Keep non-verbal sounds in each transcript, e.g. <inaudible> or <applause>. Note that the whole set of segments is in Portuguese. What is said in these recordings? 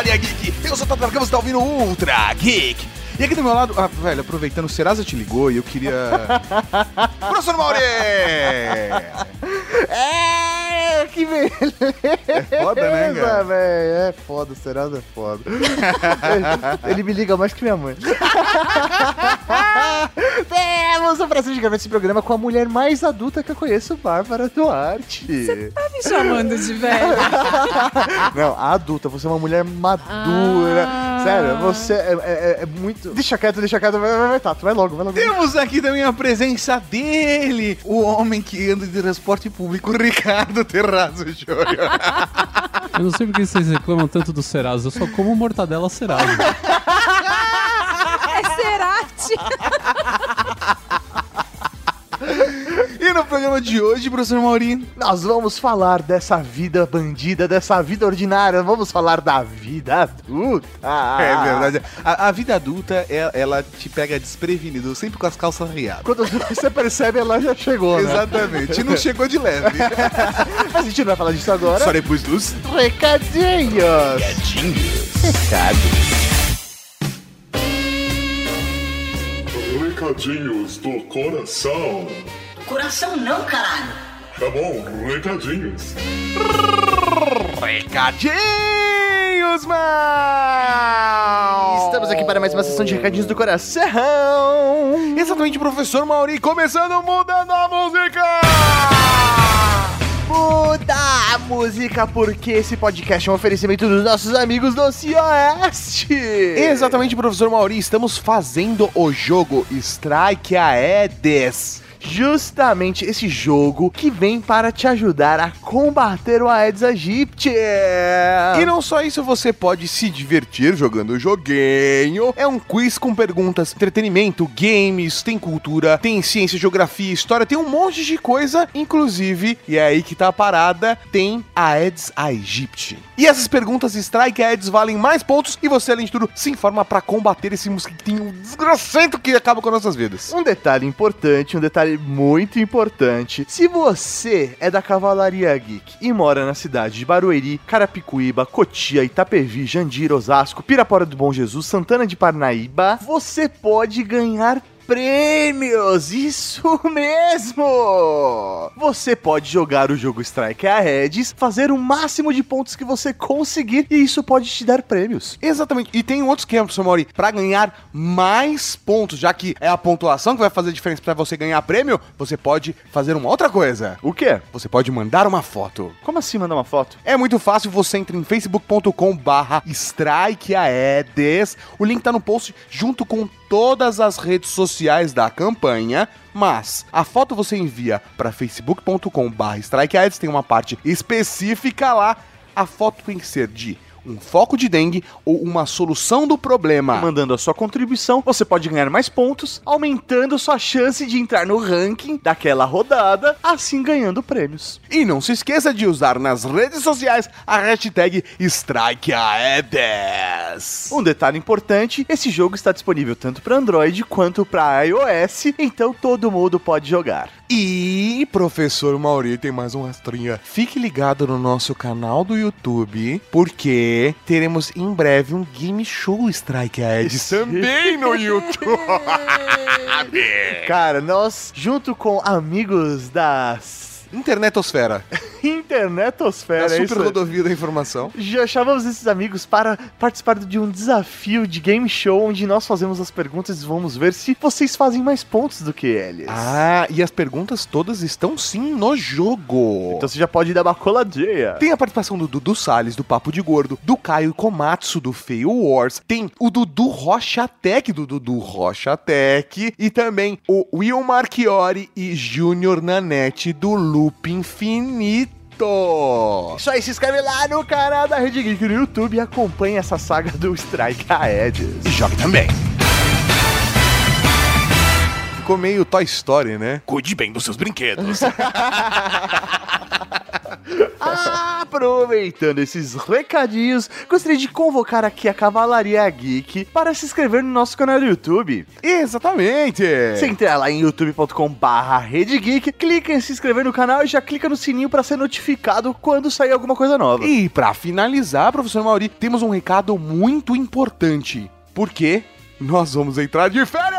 Cavalaria Geek. Eu sou o Tata Campos, tá ouvindo Ultra Geek. E aqui do meu lado, ah, velho, aproveitando, o Serasa te ligou e eu queria. <laughs> Professor Mauri! É, que beleza! É foda, né, cara? velho? É foda, o Serasa é foda. <laughs> ele, me liga mais que minha mãe. Temos o prazer de gravar esse programa com a mulher mais adulta que eu conheço, Bárbara Duarte. Você tá me chamando de velho? <laughs> Não, a adulta, você é uma mulher madura. Ah. Sério, você é, é- é muito. Deixa quieto, deixa quieto, vai, vai, vai, Tato, vai logo, vai logo. Temos aqui também a presença dele, o homem que anda de transporte público, <laughs> Ricardo Júnior. <laughs> Eu não sei porque vocês reclamam tanto do Serasa, eu só como mortadela Serasa. <laughs> É Cerati. <laughs> E no programa de hoje, professor Mauri, Nós vamos falar dessa vida bandida, dessa vida ordinária, vamos falar da vida adulta. É verdade. A, a vida adulta, é- ela te pega desprevenido, sempre com as calças riadas. Quando você percebe, ela já chegou, né? Exatamente. E não chegou de leve. Mas <laughs> a gente não vai falar disso agora. Só depois dos Recadinhos. Recadinhos do coração. Coração não, caralho. Tá bom, recadinhos. Recadinhos, mal! Estamos aqui para mais uma sessão de recadinhos do coração. Exatamente, professor Mauri, começando mudando a música! Muda a música porque esse podcast é um oferecimento dos nossos amigos do Cioeste. Exatamente, professor Mauri, estamos fazendo o jogo Strike Aedes. Justamente esse jogo que vem para te ajudar a combater o Aedes aegypti. E não só isso, você pode se divertir jogando o joguinho. É um quiz com perguntas, entretenimento, games, tem cultura, tem ciência, geografia, história, tem um monte de coisa. Inclusive, e é aí que tá a parada, tem Aedes aegypti. E essas perguntas Strike Aedes valem mais pontos e você, além de tudo, se informa para combater esse mosquitinho desgracento que acaba com nossas vidas. Um detalhe importante, um detalhe muito importante. Se você é da Cavalaria Geek e mora na cidade de Barueri, Carapicuíba, Cotia, Itapevi, Jandira, Osasco, Pirapora do Bom Jesus, Santana de Parnaíba, você pode ganhar prêmios! Isso <laughs> mesmo! Você pode jogar o jogo Strike Aheads, fazer o máximo de pontos que você conseguir e isso pode te dar prêmios. Exatamente. E tem um outro esquema, professor Mauri, pra ganhar mais pontos, já que é a pontuação que vai fazer a diferença pra você ganhar prêmio, você pode fazer uma outra coisa. O quê? Você pode mandar uma foto. Como assim mandar uma foto? É muito fácil, você entra em facebook.com barra strikeaedes. O link tá no post junto com todas as redes sociais da campanha. Mas a foto você envia para facebook.com barra strikeaedes, tem uma parte específica lá. A foto tem que ser de um foco de dengue ou uma solução do problema. Mandando a sua contribuição, você pode ganhar mais pontos, aumentando sua chance de entrar no ranking daquela rodada, assim ganhando prêmios. E não se esqueça de usar nas redes sociais a hashtag StrikeAedes. Um detalhe importante, esse jogo está disponível tanto para Android quanto para iOS, então todo mundo pode jogar. E, professor Mauri, tem mais um rastrinha. Fique ligado no nosso canal do YouTube, porque teremos em breve um game show Strike Aedes também no YouTube. <laughs> <laughs> Cara, nós, junto com amigos das Internetosfera. <laughs> Internetosfera, a é isso super rodovia da informação. Já chamamos esses amigos para participar de um desafio de game show onde nós fazemos as perguntas e vamos ver se vocês fazem mais pontos do que eles. Ah, e as perguntas todas estão sim no jogo. Então você já pode dar uma coladinha. Tem a participação do Dudu Salles, do Papo de Gordo, do Caio Komatsu, do Feio Wars, tem o Dudu Rocha Tech, do Dudu Rocha Tech, e também o Will Marchiori e Júnior Nanete, do Loop Infinito. Isso aí, se inscreve lá no canal da Rede Geek no YouTube e acompanha essa saga do Strike Aedes. E jogue também. Ficou meio Toy Story, né? Cuide bem dos seus brinquedos. <laughs> <laughs> Aproveitando esses recadinhos, gostaria de convocar aqui a Cavalaria Geek para se inscrever no nosso canal do YouTube. Exatamente! Você entra lá em youtube.com barra Geek, clica em se inscrever no canal e já clica no sininho para ser notificado quando sair alguma coisa nova. E pra finalizar, professor Mauri, temos um recado muito importante. Porque nós vamos entrar de férias!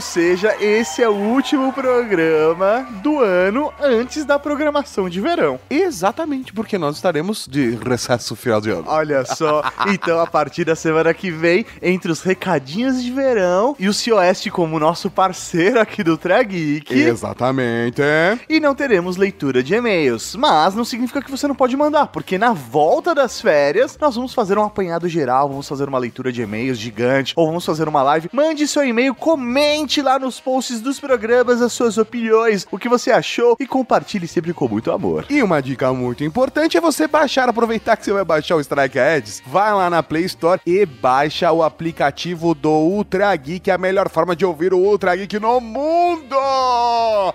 Ou seja, esse é o último programa do ano antes da programação de verão. Exatamente, porque nós estaremos de recesso final de ano. Olha só, <laughs> então a partir da semana que vem, entre os recadinhos de verão e o Cioeste como nosso parceiro aqui do Trageek. Exatamente. E não teremos leitura de e-mails, mas não significa que você não pode mandar, porque na volta das férias nós vamos fazer um apanhado geral, vamos fazer uma leitura de e-mails gigante, ou vamos fazer uma live. Mande seu e-mail, comente lá nos posts dos programas as suas opiniões, o que você achou e compartilhe sempre com muito amor. E uma dica muito importante é você baixar, aproveitar que você vai baixar o Strike Ads, vai lá na Play Store e baixa o aplicativo do Ultra Geek, a melhor forma de ouvir o Ultra Geek no mundo!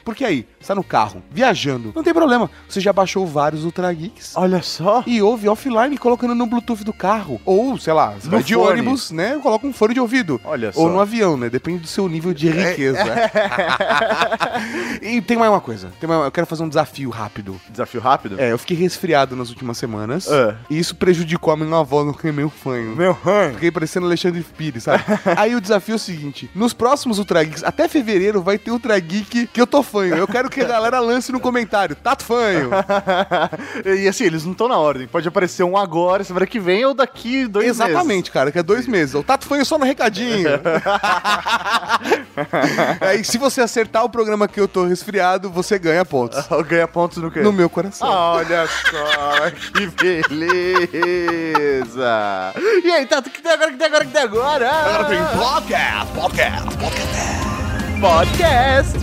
Porque aí, está no carro, viajando, não tem problema, você já baixou vários Ultra Geeks. Olha só. E ouve offline colocando no Bluetooth do carro. Ou, sei lá, você vai de fone. ônibus, né? Coloca um fone de ouvido. Olha Ou só. no avião, né? Depende do seu nível de riqueza. <laughs> e tem mais uma coisa. Tem mais- eu quero fazer um desafio rápido. Desafio rápido? É, eu fiquei resfriado nas últimas semanas. Ah. E isso prejudicou a minha avó no que meio fanho. Meu ranho. Fiquei parecendo Alexandre Pires, sabe? <laughs> Aí o desafio é o seguinte: nos próximos Ultra Geeks, até fevereiro, vai ter Ultra Geek que eu tô fanho. Eu quero que a galera lance no comentário. Tato fanho. <laughs> e assim, eles não estão na ordem. Pode aparecer um agora, semana que vem ou daqui dois Exatamente, cara, que é dois meses. O Tato fanho só no recadinho. <laughs> Aí, se você acertar o programa que eu tô resfriado, você ganha pontos. <laughs> Ganha pontos no quê? No meu coração. Olha só, <laughs> que beleza! E aí, Tato, o que tem agora, o que tem agora, o que tem agora? Agora tem podcast, podcast, podcast!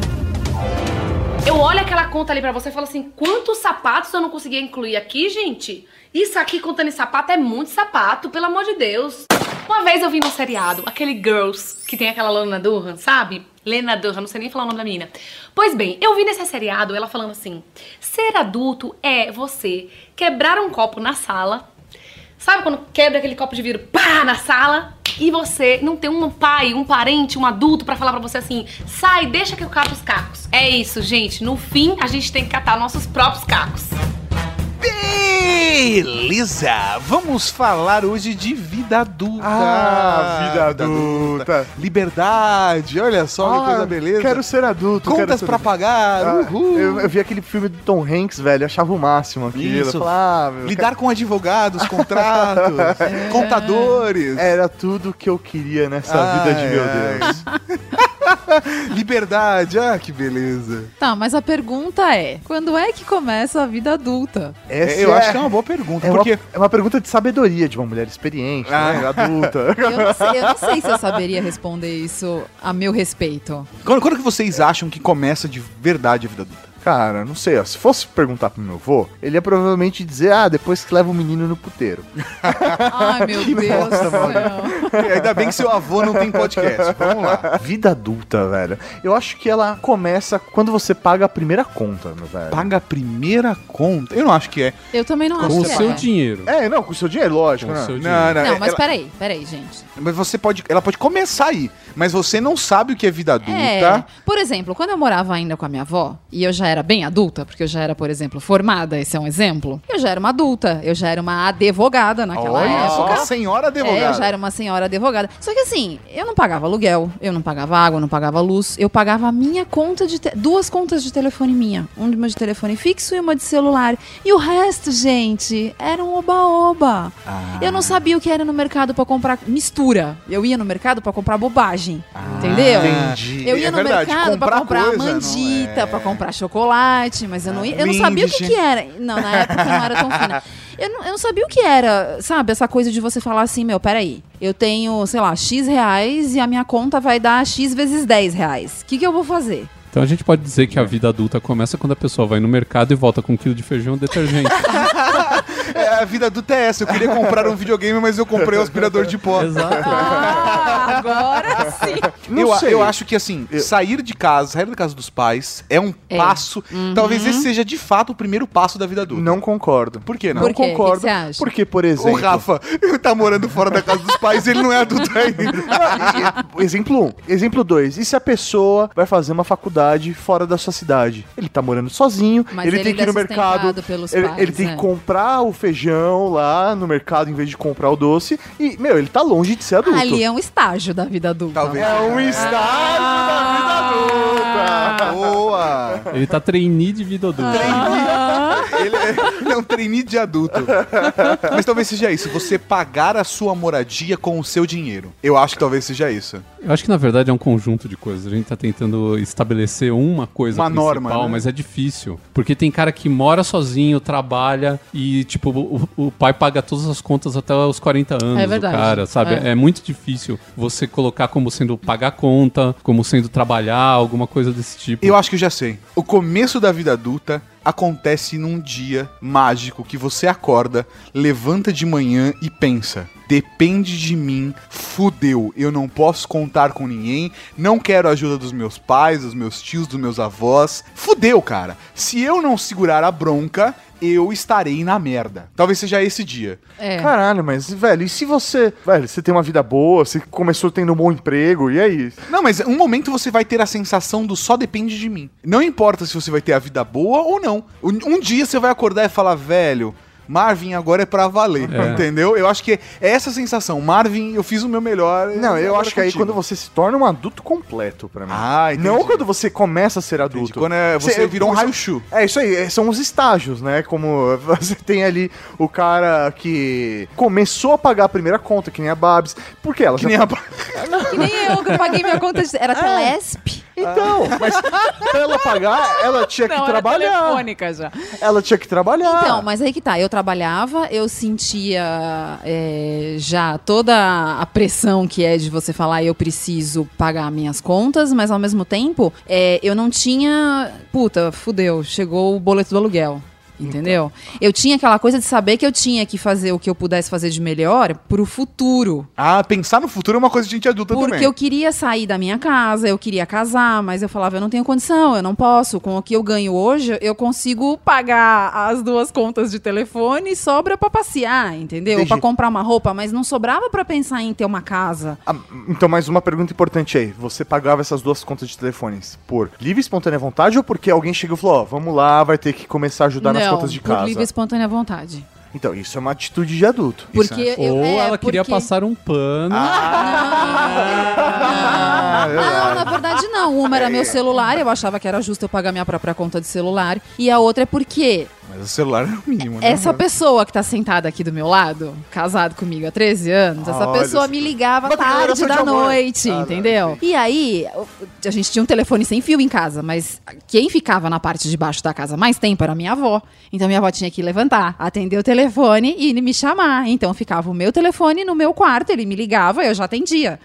Eu olho aquela conta ali pra você e falo assim: quantos sapatos eu não conseguia incluir aqui, gente? Isso aqui contando em sapato é muito sapato, pelo amor de Deus. Uma vez eu vi no seriado, aquele Girls, que tem aquela Lana Durham, sabe? Lena Durham, não sei nem falar o nome da menina. Pois bem, eu vi nesse seriado ela falando assim: ser adulto é você quebrar um copo na sala. Sabe quando quebra aquele copo de vidro, pá, na sala? E você não tem um pai, um parente, um adulto pra falar pra você assim: sai, deixa que eu cato os cacos. É isso, gente. No fim, a gente tem que catar nossos próprios cacos. Beleza! Vamos falar hoje de vida adulta. Ah, vida adulta. Liberdade, olha só que Ah, coisa beleza. Quero ser adulto. quero Contas ser pra pagar, Ah, uhul. eu, eu vi aquele filme do Tom Hanks, velho, achava o máximo aquilo. Isso. Falava, ah, meu, Lidar com advogados, contratos, <laughs> contadores. Era tudo que eu queria nessa vida de meu. Deus. <laughs> <laughs> Liberdade, ah, que beleza. Tá, mas a pergunta é: quando é que começa a vida adulta? Essa eu é, acho que é uma boa pergunta, é uma, porque é uma pergunta de sabedoria de uma mulher experiente, né, adulta. <laughs> Eu não, sei, eu não sei se eu saberia responder isso a meu respeito. quando, quando que vocês acham que começa de verdade a vida adulta? Cara, não sei, ó, se fosse perguntar pro meu avô, ele ia provavelmente dizer, ah, depois que leva o menino no puteiro. <laughs> Ai, meu <laughs> Deus do céu. Ainda bem que seu avô não tem podcast. Vamos lá. Vida adulta, velho. Eu acho que ela começa quando você paga a primeira conta, meu velho. Paga a primeira conta? Eu não acho que é. Eu também não acho Com o que seu é. dinheiro. É, não, com o seu dinheiro, lógico, Com o né? seu dinheiro. Não, não, Não, mas ela- peraí, peraí, gente. Mas você pode. Ela pode começar aí. Mas você não sabe o que é vida adulta. É, por exemplo, quando eu morava ainda com a minha avó, e eu já era bem adulta, porque eu já era, por exemplo, formada, esse é um exemplo, eu já era uma adulta, eu já era uma advogada naquela Olha só, época. senhora É, advogada. eu já era uma senhora advogada. Só que assim, eu não pagava aluguel, eu não pagava água, eu não pagava luz, eu pagava a minha conta de. duas contas de telefone minha. Uma de telefone fixo e uma de celular. E o resto, gente, era um oba-oba. Eu não sabia o que era no mercado pra comprar mistura. Eu ia no mercado pra comprar bobagem. Entendeu? entendi. Eu ia É no verdade, mercado pra comprar comprar coisa, não mandita, é. pra comprar chocolate, mas eu não, ia, eu não sabia o que, que era. Não, na época eu não era tão fina. Eu não, eu não sabia o que era, sabe? Essa coisa de você falar assim, meu, peraí. Eu tenho, sei lá, X reais e a minha conta vai dar X vezes 10 reais. O que, que eu vou fazer? Então a gente pode dizer que a vida adulta começa quando a pessoa vai no mercado e volta com um quilo de feijão e detergente. <laughs> É, a vida adulta é essa. Eu queria comprar um videogame, mas eu comprei um aspirador de pó. Exato. Ah, agora Não eu, sei. eu acho que assim, sair de casa, sair da casa dos pais é um É. passo. Talvez esse seja de fato o primeiro passo da vida adulta. Não concordo. Por que não? Por Não quê? concordo. O que que você acha? Porque, por O exemplo. Rafa tá morando fora da casa dos pais e ele não é adulto ainda. Exemplo 1. Um. Exemplo 2. E se a pessoa vai fazer uma faculdade fora da sua cidade? Ele tá morando sozinho, Mas ele, ele tem que ir no mercado. pelos Ele, pais, ele tem é. que comprar o feijão lá no mercado em vez de comprar o doce. E, meu, ele tá longe de ser adulto. Ali é um estágio da vida adulta. Talvez. É um estágio da vida adulta. Boa! Ele tá trainee de vida adulta. Ele é, ele é um trainee de adulto. Mas talvez seja isso, você pagar a sua moradia com o seu dinheiro. Eu acho que talvez seja isso. Eu acho que na verdade é um conjunto de coisas. A gente tá tentando estabelecer uma coisa Uma principal, norma, né? mas é difícil. Porque tem cara que mora sozinho, trabalha e, tipo, o, o pai paga todas as contas até os 40 anos É verdade. cara, sabe? É. É. muito difícil você colocar como sendo pagar conta, como sendo trabalhar, alguma coisa desse tipo. Eu acho que eu já sei. O começo da vida adulta acontece num dia mágico que você acorda, levanta de manhã e pensa: depende de mim, fudeu. Eu não posso contar com ninguém, não quero a ajuda dos meus pais, dos meus tios, dos meus avós. Fudeu, cara. Se eu não segurar a bronca, eu estarei na merda. Talvez seja esse dia. É. Caralho, mas, velho, e se você. Velho, você tem uma vida boa, você começou tendo um bom emprego, e aí? Não, mas um momento você vai ter a sensação do só depende de mim. Não importa se você vai ter a vida boa ou não. Um, um dia você vai acordar e falar, velho. Marvin agora é pra valer, É. entendeu? Eu acho que é essa sensação. Marvin, eu fiz o meu melhor. Não, eu acho que aí contigo. quando você se torna um adulto completo, pra mim. Ah, entendi. Não quando você começa a ser Entendi. adulto. Quando é- você Cê- virou um você- raio-chu. É isso aí, é, são os estágios, né? Como <laughs> você tem ali o cara que começou a pagar a primeira conta, que nem a Babs. Por quê? Ela Que já nem a... Que nem eu, que eu paguei minha conta de... Era <laughs> Telesp. Então, mas pra ela pagar, ela tinha que Não, era trabalhar. Ela tinha que trabalhar. Então, mas aí que tá. Eu trabalhava, eu sentia é, já toda a pressão que é de você falar eu preciso pagar minhas contas, mas ao mesmo tempo é, eu não tinha. Puta, fudeu, chegou o boleto do aluguel. Entendeu? Eu tinha aquela coisa de saber que eu tinha que fazer o que eu pudesse fazer de melhor pro futuro. Ah, pensar no futuro é uma coisa de gente adulta Porque também. eu queria sair da minha casa, eu queria casar, mas eu falava, eu não tenho condição, eu não posso. Com o que eu ganho hoje, eu consigo pagar as duas contas de telefone e sobra pra passear, entendeu? Entendi. Pra comprar uma roupa, mas não sobrava pra pensar em ter uma casa. Ah, então, mais uma pergunta importante aí. Você pagava essas duas contas de telefones por livre e espontânea vontade ou porque alguém chegou e falou, ó, vamos lá, vai ter que começar a ajudar nas não, contas de por casa? livre e espontânea vontade. Então, isso é uma atitude de adulto. Porque eu, Ou é, ela queria porque- passar um pano. Ah, é Não, verdade. na verdade não. Uma era meu celular, eu achava que era justo eu pagar minha própria conta de celular. E a outra é porque Mas o celular é o mínimo, né? Essa pessoa que tá sentada aqui do meu lado, casado comigo há 13 anos, essa Olha pessoa me ligava Uma tarde da noite, Ah, não, entendeu? E aí, a gente tinha um telefone sem fio em casa, mas quem ficava na parte de baixo da casa mais tempo era minha avó. Então minha avó tinha que levantar, atender o telefone e me chamar. Então ficava o meu telefone no meu quarto, ele me ligava, eu já atendia.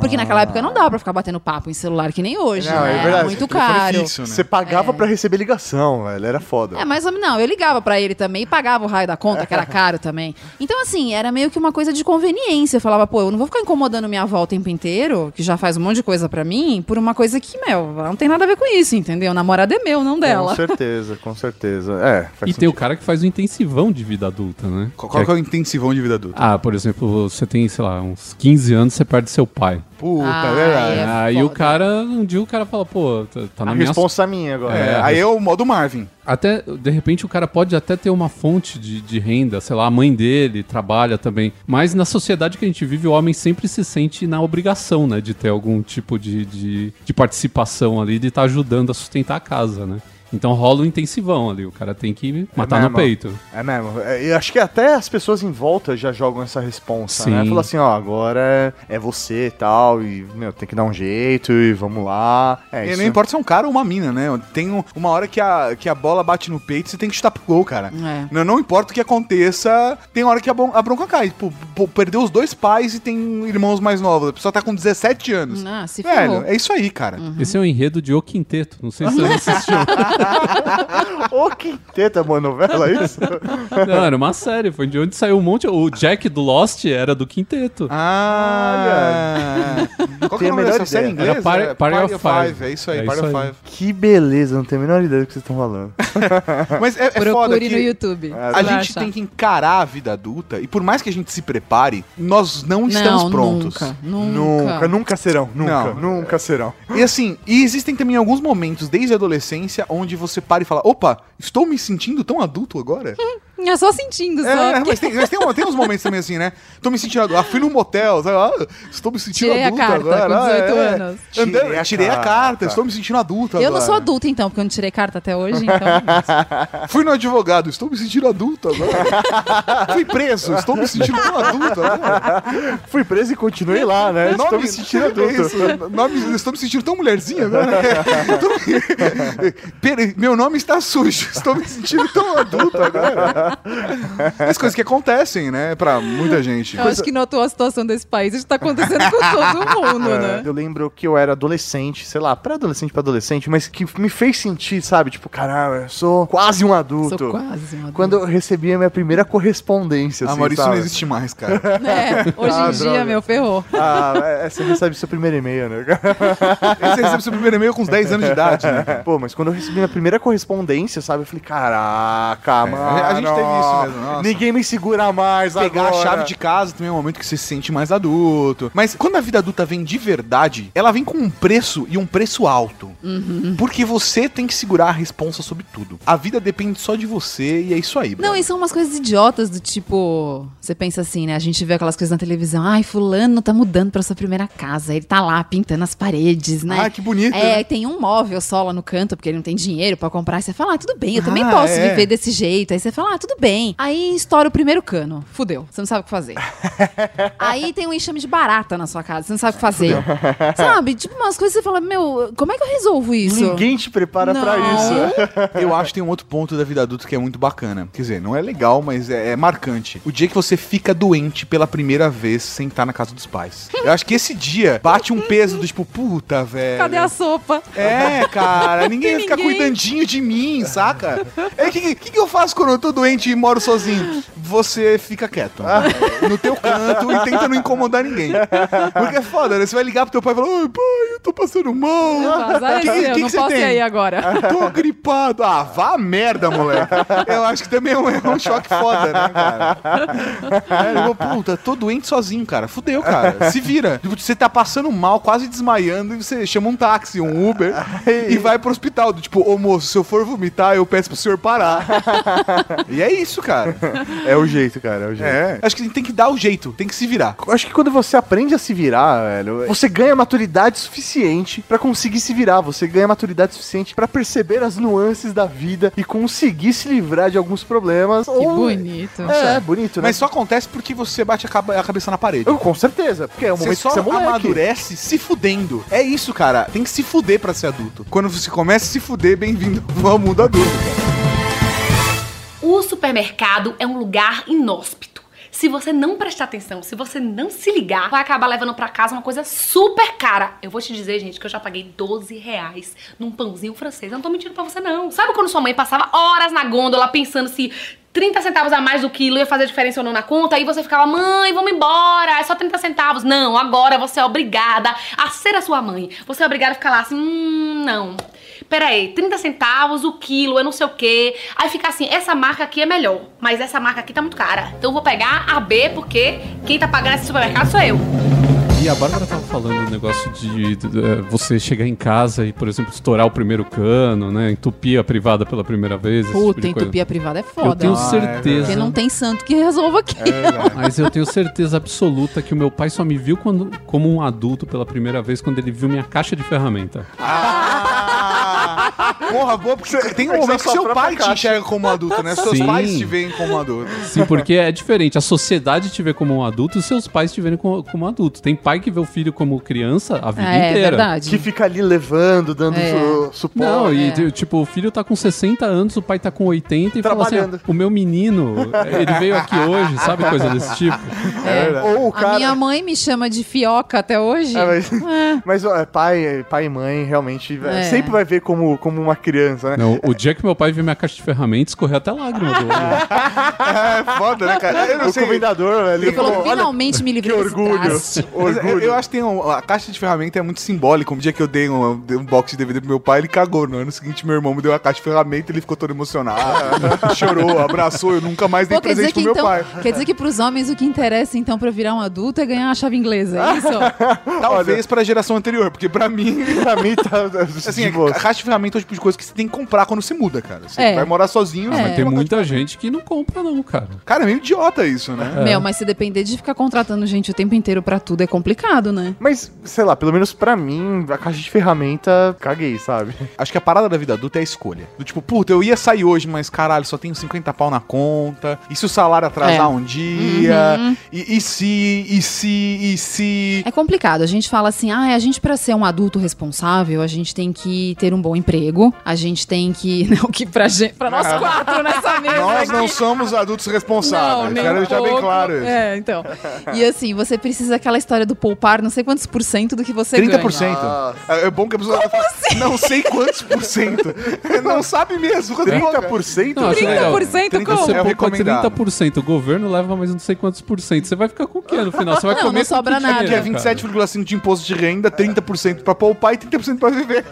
Porque naquela época não dava pra ficar batendo papo em celular que nem hoje, Não, é né? Era verdade, muito telefone caro. fixo, né? Você pagava pra receber ligação, velho. Era foda. É, menos. Não, eu ligava pra ele também e pagava o raio da conta, que era <laughs> caro também. Então, assim, era meio que uma coisa de conveniência. Eu falava, pô, eu não vou ficar incomodando minha avó o tempo inteiro, que já faz um monte de coisa pra mim, por uma coisa que, meu, ela não tem nada a ver com isso, entendeu? O namorado é meu, não Com dela. certeza, com certeza. É, faz E tem o sentido. cara que faz o intensivão de vida adulta, né? Qual, qual que é o intensivão de vida adulta? Ah, por exemplo, você tem, sei lá, uns 15 anos, você perde seu pai. Puta, Ah, é verdade. é Aí o cara, um dia o cara fala, pô, tá, tá na A minha... responsa minha agora. É, É, aí é o modo Marvin. Até, de repente, o cara pode até ter uma fonte de, de renda, sei lá, a mãe dele trabalha também. Mas na sociedade que a gente vive, o homem sempre se sente na obrigação, né, de ter algum tipo de, de, de participação ali, de estar ajudando a sustentar a casa, né? Então rola um intensivão ali, o cara tem que matar no mesmo. peito. É mesmo. É, Eu acho que até as pessoas em volta já jogam essa responsa, Sim. né? Fala assim, ó, agora é, é você e tal, e, meu, tem que dar um jeito, e vamos lá. É, E isso. não importa se é um cara ou uma mina, né? Tem um- uma hora que a, que a bola bate no peito, você tem que chutar pro gol, cara. É. Não, não importa o que aconteça, tem hora que a, a bronca cai. Pô, pô, perdeu os dois pais e tem irmãos mais novos. A pessoa tá com 17 anos. Ah, se Velho, ferrou. é isso aí, cara. Esse é o enredo de O Quinteto, não sei se você <laughs> assistiu. <laughs> Ô, quinteta, mano, novela, é isso? Não, era uma série, foi de onde saiu um monte. O Jack do Lost era do quinteto. Ah! Qual que é o a menor dessa série inglês? Era É Party- Party of Five. É isso aí, É Party isso of aí. Five. Que beleza, não tenho a menor ideia do que vocês estão falando. <laughs> Mas é, é foda Procure que... no YouTube. A gente achar. tem que encarar a vida adulta e por mais que a gente se prepare, nós não, estamos Não, prontos. Nunca, nunca. Nunca, nunca serão. Nunca, Não. nunca serão. E assim, e existem também alguns momentos desde a adolescência onde você para e fala: opa, estou me sentindo tão adulto agora? <laughs> É só sentindo, só. É, porque- mas, tem, mas tem, tem uns momentos também assim, né? Tô me sentindo adulto. Ah, fui num motel, sabe? Ah, estou me sentindo Tirei a adulto carta agora. com 18 ah, é. anos. Tirei a tirei a carta. estou me sentindo adulto Eu agora. não sou adulta, então, porque eu não tirei carta até hoje, então. <laughs> Fui no advogado, estou me sentindo adulto agora. <laughs> Fui preso, estou me sentindo tão adulto agora. Fui preso e continuei lá, né? Estou Nome- me sentindo <laughs> adulto. Isso, nome, estou me sentindo tão mulherzinha agora. Pera, meu nome está sujo. Estou me sentindo tão adulto agora. As coisas que acontecem, né? Pra muita gente. Eu acho que na atual situação desse país, isso tá acontecendo com todo mundo, né? Eu lembro que eu era adolescente, sei lá, pré-adolescente pra adolescente, mas que me fez sentir, sabe? Tipo, caramba, eu sou quase um adulto. Sou quase um adulto. Quando eu recebi a minha primeira correspondência, Ah, assim, Maurício sabe? não existe mais, cara. É, hoje Ah, em dia, droga. meu, ferrou. Ah, é, você recebe seu primeiro e-mail, né? <laughs> Você recebe seu primeiro e-mail com uns 10 anos de idade, né? Pô, mas quando eu recebi minha primeira correspondência, sabe? Eu falei, caraca, mano. É, a gente teve isso mesmo, nossa. Ninguém me segura mais Pegar agora. a chave de casa também é um momento que você se sente mais adulto. Mas quando a vida adulta vem de verdade, ela vem com um preço e um preço alto. Porque você tem que segurar a responsa sobre tudo. A vida depende só de você e é isso aí. Não, e são umas coisas idiotas do tipo. Você pensa assim, né? A gente vê aquelas coisas na televisão. Ai, fulano tá mudando pra sua primeira casa. Ele tá lá pintando as paredes, né? Ah, que bonito, É, né? tem um móvel só lá no canto, porque ele não tem dinheiro pra comprar. Aí você fala, ah, tudo bem, eu também Ah, posso é. viver desse jeito. Aí você fala, ah, tudo bem. Aí estoura o primeiro cano. Fudeu. Você não sabe o que fazer. <laughs> Aí tem um enxame de barata na sua casa. Você não sabe o que fazer. <laughs> sabe? Tipo, umas coisas que você fala, meu, como é que eu resolvo isso? Ninguém te prepara pra Não. isso. <laughs> Eu acho que tem um outro ponto da vida adulta que é muito bacana. Quer dizer, não é legal, mas é, é marcante. O dia que você fica doente pela primeira vez sem estar na casa dos pais. Eu acho que esse dia bate um peso do tipo, puta, velho. Cadê a sopa? É, cara, ninguém Ninguém. cuidandinho de mim, saca? O que, que, que eu faço quando eu tô doente e moro sozinho? Você fica quieto. No teu canto e tenta não incomodar ninguém. Porque é foda, né? Você vai ligar pro teu pai e falar, ai, pai, eu tô passando mal. É Que- que não que você posso tem? ir aí agora. Tô gripado. Ah, vá a merda, moleque. Eu acho que também é um, é um choque foda, né, cara? É, eu, puta, tô doente sozinho, cara. Fudeu, cara. Se vira. Tipo, Você tá passando mal, quase desmaiando, e você chama um táxi, um Uber, e vai pro hospital. Tipo, ô moço, se eu for vomitar, eu peço pro senhor parar. E é isso, cara. É o jeito, cara, é o jeito. É. Acho que tem que dar o jeito, tem que se virar. Eu acho que quando você aprende a se virar, velho, você ganha maturidade suficiente pra conseguir se virar. Você ganha maturidade suficiente pra perceber as nuances da vida e conseguir se livrar de alguns problemas. Que ou- bonito. É, é bonito, né? Mas só acontece porque você bate a a cabeça na parede. Eu, com certeza, porque é o Você momento só que você é moleque. amadurece se fudendo. É isso, cara. Tem que se fuder pra ser adulto. Quando você começa a se fuder, bem-vindo ao mundo adulto, cara. O supermercado é um lugar inóspito. Se você não prestar atenção, se você não se ligar, vai acabar levando pra casa uma coisa super cara. Eu vou te dizer, gente, que eu já paguei 12 reais num pãozinho francês. Eu não tô mentindo pra você, não. Sabe quando sua mãe passava horas na gôndola pensando se 30 centavos a mais do quilo ia fazer diferença ou não na conta? Aí você ficava, mãe, vamos embora, é só 30 centavos. Não, agora você é obrigada a ser a sua mãe. Você é obrigada a ficar lá assim, hum, não. Aí, 30 centavos o quilo, eu não sei o quê. Aí fica assim, essa marca aqui é melhor, mas essa marca aqui tá muito cara. Então eu vou pegar a B, porque quem tá pagando esse supermercado sou eu. E a Bárbara tava falando do negócio de, de, de, eh, você chegar em casa e, por exemplo, estourar o primeiro cano, né? Entupir a privada pela primeira vez. tipo Puta, coisa. entupir a privada é Eu foda. tenho Ah, é certeza. Porque não tem santo que resolva aqui. <laughs> Mas eu tenho certeza absoluta que o meu pai só me viu quando, como um adulto pela primeira vez quando ele viu minha caixa de ferramenta. Ah! Porra, boa, porque tem um Mas momento é que seu pai te caixa. enxerga como adulto, né? Seus Sim. pais te veem como adulto. Sim, porque é diferente. A sociedade te vê como um adulto e os seus pais te verem como, como adulto. Tem pai que vê o filho como criança a vida É, inteira. verdade. Que fica ali levando, dando É. su- suporte. Não, e É. tipo, o filho tá com 60 anos, o pai tá com 80 e fala assim: ah, o meu menino, ele veio aqui <laughs> hoje, sabe? Coisa desse tipo. É. Ou o A cara... minha mãe me chama de fioca até hoje. É, mas É. <laughs> mas ó, pai, pai e mãe realmente é, É. sempre vai ver como, como um uma criança, né? Não, o dia que meu pai viu minha caixa de ferramentas, correu até lágrima do olho. <laughs> É foda, né, cara? Eu não O sei. comendador, velho, ele Ele falou, olha, finalmente me livrei que orgulho. traste." Mas Eu, eu acho que tem um- a caixa de ferramenta é muito simbólica. Um dia que eu dei um, um box de DVD pro meu pai, ele cagou. No ano seguinte, meu irmão me deu a caixa de ferramenta, ele ficou todo emocionado. <laughs> chorou, abraçou. Eu nunca mais dei Pô, presente pro meu então, pai. quer dizer que pros homens o que interessa então pra virar um adulto é ganhar uma chave inglesa, é isso? <laughs> Talvez pra geração anterior, porque pra mim. pra mim tá Assim, a caixa de ferramenta é o tipo de coisa que você tem que comprar quando você muda, cara. Você É. vai morar sozinho, É. mas Mas tem muita gente que não compra, não, cara. Cara, é meio idiota isso, né? Meu, mas se depender de ficar contratando gente o tempo inteiro pra tudo é complicado, né? Mas, sei lá, pelo menos pra mim, a caixa de ferramenta, caguei, sabe? Acho que a parada da vida adulta é a escolha. Do tipo, puta, eu ia sair hoje, mas caralho, só tenho 50 pau na conta. E se o salário atrasar É. um dia? E, e se, e se, e se. É complicado. A gente fala assim, ah, a gente pra ser um adulto responsável, a gente tem que ter um bom emprego, a gente tem que, <laughs> não que pra gente, pra nós quatro nessa <laughs> mesa Nós não aqui. somos adultos responsáveis. nem Quero um deixar bem pouco. claro isso. É, então. E assim, você precisa daquela história do poupar não sei quantos por cento do que você 30%. ganha. É é bom que a pessoa fala, não sei quantos por cento. <laughs> Não sabe mesmo. quanto é. 30%? Não, acho legal. 30% 30% como? Você É o poupa recomendado. 30%, o governo leva mais não sei quantos por cento. Você vai ficar com o quê no final? Você vai Não, comer não sobra que nada. Que é dinheiro, cara? 27,5% de imposto de renda, 30% pra poupar e 30% pra viver.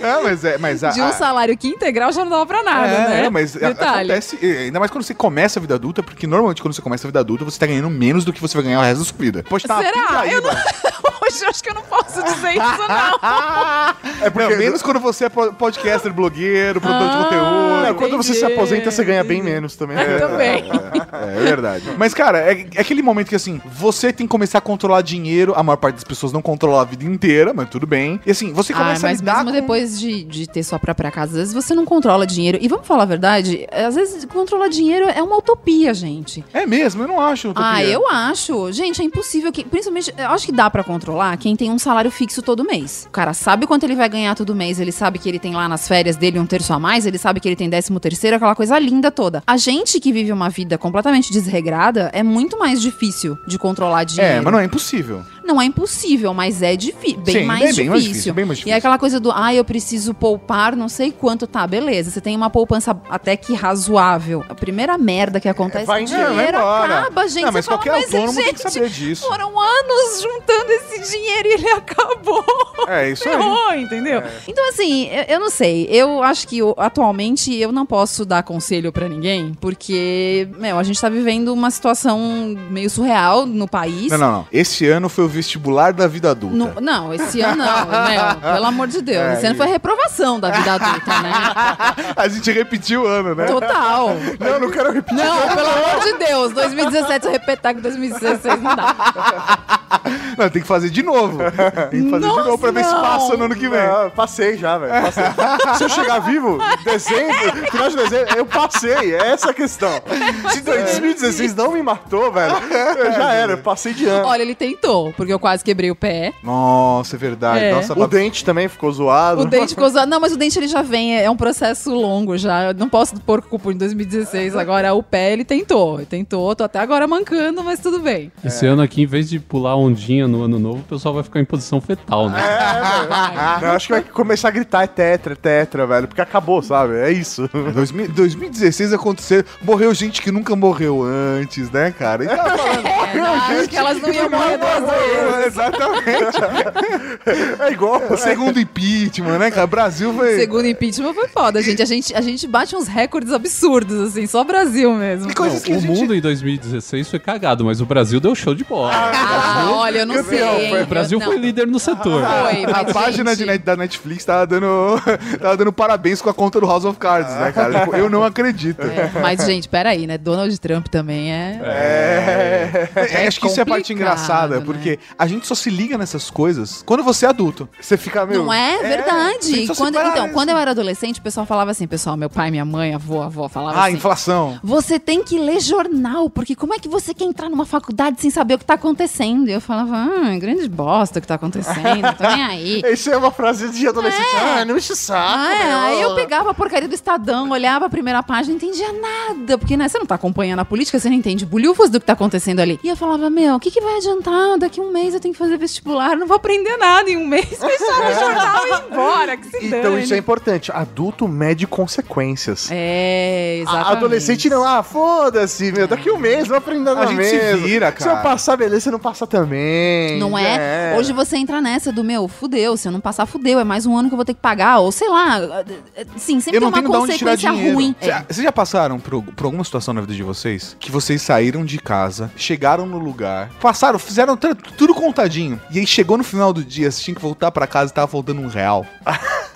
É, mas é. Mas a, De um salário que integral já não dava pra nada, é, né? é, mas Detalhe. acontece, ainda mais quando você começa a vida adulta, porque normalmente quando você começa a vida adulta, você tá ganhando menos do que você vai ganhar o resto da sua vida. Poxa, tá Será? Eu não... <laughs> Hoje eu acho que eu não posso dizer isso, não. <laughs> É porque menos quando você é po- podcaster, blogueiro, produtor de Ah, conteúdo. É, quando você se aposenta, você ganha bem menos também. Eu também. É, é verdade. Mas, cara, é, é aquele momento que, assim, você tem que começar a controlar dinheiro. A maior parte das pessoas não controla a vida inteira, mas tudo bem. E, assim, você Ah, começa mas a lidar mesmo com... depois de, de ter sua própria casa, às vezes você não controla dinheiro. E vamos falar a verdade, às vezes controlar dinheiro é uma utopia, gente. É mesmo, eu não acho utopia. Ah, eu acho. Gente, é impossível que. Principalmente, eu acho que dá pra controlar quem tem um salário fixo todo mês. O cara sabe quanto ele vai ganhar todo mês, ele sabe que ele tem lá nas férias dele um terço a mais, ele sabe que ele tem décimo terceiro, aquela coisa linda toda. A gente que vive uma vida completamente desregrada é muito mais difícil de controlar dinheiro. É, mas não é impossível. Não é impossível, mas é difícil, bem, Sim, mais, bem- difícil. bem mais difícil, bem mais E é difícil. aquela coisa do, ah, eu preciso poupar não sei quanto, tá, beleza. Você tem uma poupança até que razoável. A primeira merda que acontece, Vai vai dinheiro embora. acaba, gente. Não, mas fala, qualquer mas, autônomo tem que gente, saber disso. Foram anos juntando esse dinheiro e ele acabou. É, isso aí. Ferrou, entendeu? Então, assim, eu, eu não sei. Eu acho que eu- atualmente eu não posso dar conselho pra ninguém, porque, meu, a gente tá vivendo uma situação meio surreal no país. Não, não, não. Esse ano foi o vestibular da vida adulta. No- não, esse ano não, meu, <laughs> pelo amor de Deus. É, esse ano foi a reprovação da vida adulta, né? <laughs> A gente repetiu o ano, né? Total. Não, não quero repetir. Não, pelo amor de Deus. 2017, eu repetir com 2016 não dá. <laughs> Não, tem que fazer de novo. Tem que fazer de novo pra ver se não. passa no ano que vem. Ah, passei já, velho. Se eu chegar vivo, dezembro, final de dezembro, eu passei. É essa a questão. Se 2016 não me matou, velho, eu já era, eu passei de ano. Olha, ele tentou, porque eu quase quebrei o pé. Nossa, é verdade. É. Nossa, O dente também ficou zoado. O dente ficou usado. Não, mas o dente ele já vem, é um processo longo já. Eu não posso pôr culpa em 2016. Agora o pé ele tentou. Ele tentou, tô até agora mancando, mas tudo bem. Esse ano aqui, em vez de pular ondinha no ano novo, o pessoal vai ficar em posição fetal, né? Eu acho que vai começar a gritar é tetra, é tetra, velho, porque acabou, sabe? É isso. 2000 2016 aconteceu. Morreu gente que nunca morreu antes, né, cara? E tava falando- É, não, acho que elas não iam morrer duas vezes. Exatamente. É igual. O segundo impeachment, né, cara? O Brasil foi. Segundo impeachment foi foda, gente. A gente, a gente bate uns recordes absurdos, assim, só Brasil mesmo. Que o a gente. mundo em 2016 foi cagado, mas o Brasil deu show de bola. Ah, olha, eu não sei. hein? o Brasil Eu- foi não. líder no setor. Foi, A mas, página gente, da Netflix tava dando, <laughs> tava dando parabéns com a conta do House of Cards, né, cara? Tipo, eu não acredito. é, mas, gente, peraí, né? Donald Trump também é. É, acho que isso é a parte engraçada, né? porque a gente só se liga nessas coisas quando você é adulto. Você fica meio. Não é verdade. que só Quando- então, isso. quando eu era adolescente, o pessoal falava assim, pessoal, meu pai, minha mãe, avô, avó, falava Ah, assim. inflação. Você tem que ler jornal, porque como é que você quer entrar numa faculdade sem saber o que tá acontecendo? eu falava, ah, grande bosta que tá acontecendo, tô nem aí. <laughs> Isso é uma frase de adolescente. Ah, não enche o saco. Ah, é, aí eu pegava a porcaria do Estadão, olhava a primeira página, não entendia nada. Porque, né, você não tá acompanhando a política, você não entende bulhufas do que tá acontecendo ali. E eu falava, meu, o que, que vai adiantar? Daqui um mês eu tenho que fazer vestibular, não vou aprender nada em um mês. <laughs> Fechava o jornal e ia embora, que se Então dane. isso é importante. Adulto mede consequências. É, A- exatamente. Adolescente não, ah, foda-se, meu, daqui um mês, não aprender nada A gente se mesmo. vira, Se eu cara. passar, beleza, se não passar também. Não é? era. Hoje você entra nessa do meu, fudeu, se eu não passar, fudeu, é mais um ano que eu vou ter que pagar, ou sei lá. Sim, sempre Eu não tem tenho uma de onde tirar consequência ruim. É. Vocês já passaram por, por alguma situação na vida de vocês que vocês saíram de casa, chegaram no lugar, passaram, fizeram tra- tudo contadinho. E aí chegou no final do dia, vocês tinham que voltar pra casa e tava faltando um real.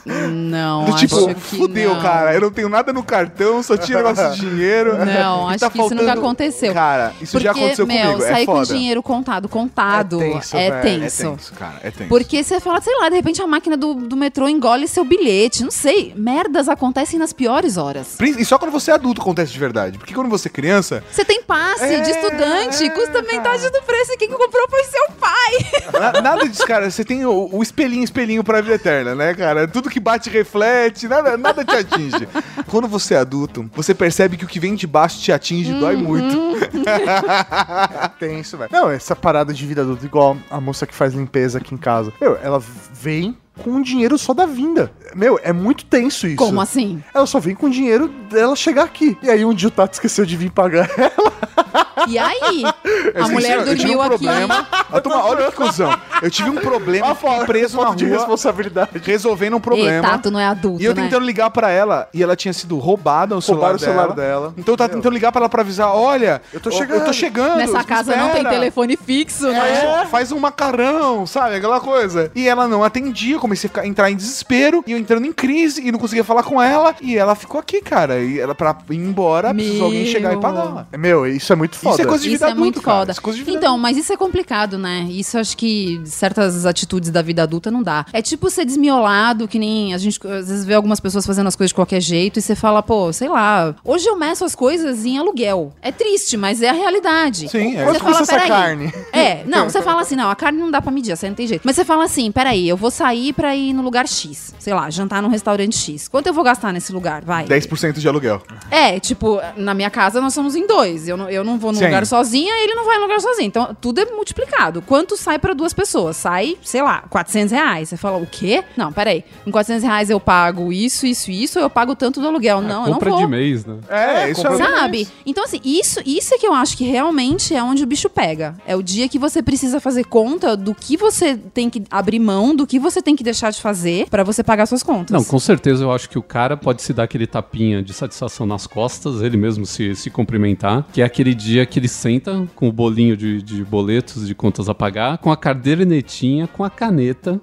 Não, Do acho tipo, que fudeu, não. cara. Eu não tenho nada no cartão, só tinha negócio de dinheiro. Não, <laughs> E acho que isso nunca aconteceu. Cara, isso Porque, já aconteceu meu, comigo. sair É com dinheiro contado, contado, É é tenso, tenso. É tenso, cara. É tenso. Porque você fala, sei lá, de repente a máquina do, do metrô engole seu bilhete. Não sei. Merdas acontecem nas piores horas. E só quando você é adulto acontece de verdade. Porque quando você é criança, Você tem passe É, de estudante, é, custa metade do preço e quem comprou foi seu pai. na- nada disso, cara. Você tem o, o espelhinho, espelhinho pra vida eterna, né, cara? Tudo que bate reflete, nada, nada te atinge. quando você é adulto, você percebe que o que vem de baixo te atinge e dói Uhum. muito. <laughs> Tenso, velho. Não, essa parada de vida adulta, igual a moça que faz limpeza aqui em casa. Meu, ela vem com o dinheiro só da vinda. Meu, é muito tenso isso. Como assim? Ela só vem com o dinheiro dela chegar aqui. E aí um dia o Tato esqueceu de vir pagar <laughs> ela. E aí? <laughs> A Eu mulher tive- eu tive dormiu um aqui. problema. Olha, <laughs> toma- olha que cuzão. Eu tive um <laughs> problema, fiquei preso na falta de rua, responsabilidade. resolvendo um Ei, problema. Tato não é adulto, E eu né? tentando ligar pra ela, e ela tinha sido roubada o celular, Roubaram o celular dela. dela. Então eu tava tentando ligar pra ela pra avisar, olha, Eu tô chegando. Eu tô chegando. Nessa casa não tem espera. telefone fixo, né? Faz, faz um macarrão, sabe? Aquela coisa. E ela não atendia, comecei a ficar, entrar em desespero, e eu entrando em crise, e não conseguia falar com ela, e ela ficou aqui, cara. E ela, pra ir embora, precisou alguém chegar e Meu. pagar. Meu, isso é muito foda. Isso é coisa de Isso vida é muito adulta, cara. foda. Isso é coisa de vida Então, mas isso é complicado, né? Isso acho que certas atitudes da vida adulta não dá. É tipo ser desmiolado, que nem a gente às vezes vê algumas pessoas fazendo as coisas de qualquer jeito e você fala, pô, sei lá, hoje eu meço as coisas em aluguel. É triste, mas é a realidade. Sim, é. Você Quanto custa essa "Peraí." carne? É, não, você fala assim, não, a carne não dá pra medir, você não tem jeito. Mas você fala assim, peraí, eu vou sair pra ir no lugar X, sei lá, jantar num restaurante X. Quanto eu vou gastar nesse lugar? Vai. 10% de aluguel. É, tipo, na minha casa nós somos em dois. Eu não, eu não vou num Sim. lugar sozinha, ele não vai num lugar sozinho. Então, tudo é multiplicado. Quanto sai pra duas pessoas? Sai, sei lá, 400 reais. Você fala, o quê? Não, peraí. Com 400 reais eu pago isso, isso, isso, ou eu pago tanto do aluguel? não, eu não Compra vou. de mês, né? É, isso é Sabe? Então, assim, isso, isso é que eu acho que realmente é onde o bicho pega. É o dia que você precisa fazer conta do que você tem que abrir mão, do que você tem que deixar de fazer pra você pagar suas contas. Não, com certeza eu acho que o cara pode se dar aquele tapinha de satisfação nas costas, ele mesmo se, se cumprimentar, que é aquele dia que ele senta com o bolinho de, de boletos de contas a pagar, com a cadernetinha, com a caneta,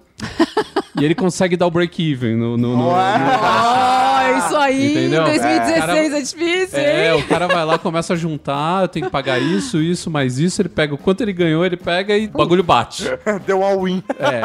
e ele consegue dar o break-even no, no, no- no- Ah, isso aí, Entendeu? em 2016 Cara, é, difícil, É, hein? o cara vai lá, começa a juntar, eu tenho que pagar isso, isso, mais isso, ele pega o quanto ele ganhou, ele pega e o bagulho bate. <laughs> Deu all-in. É,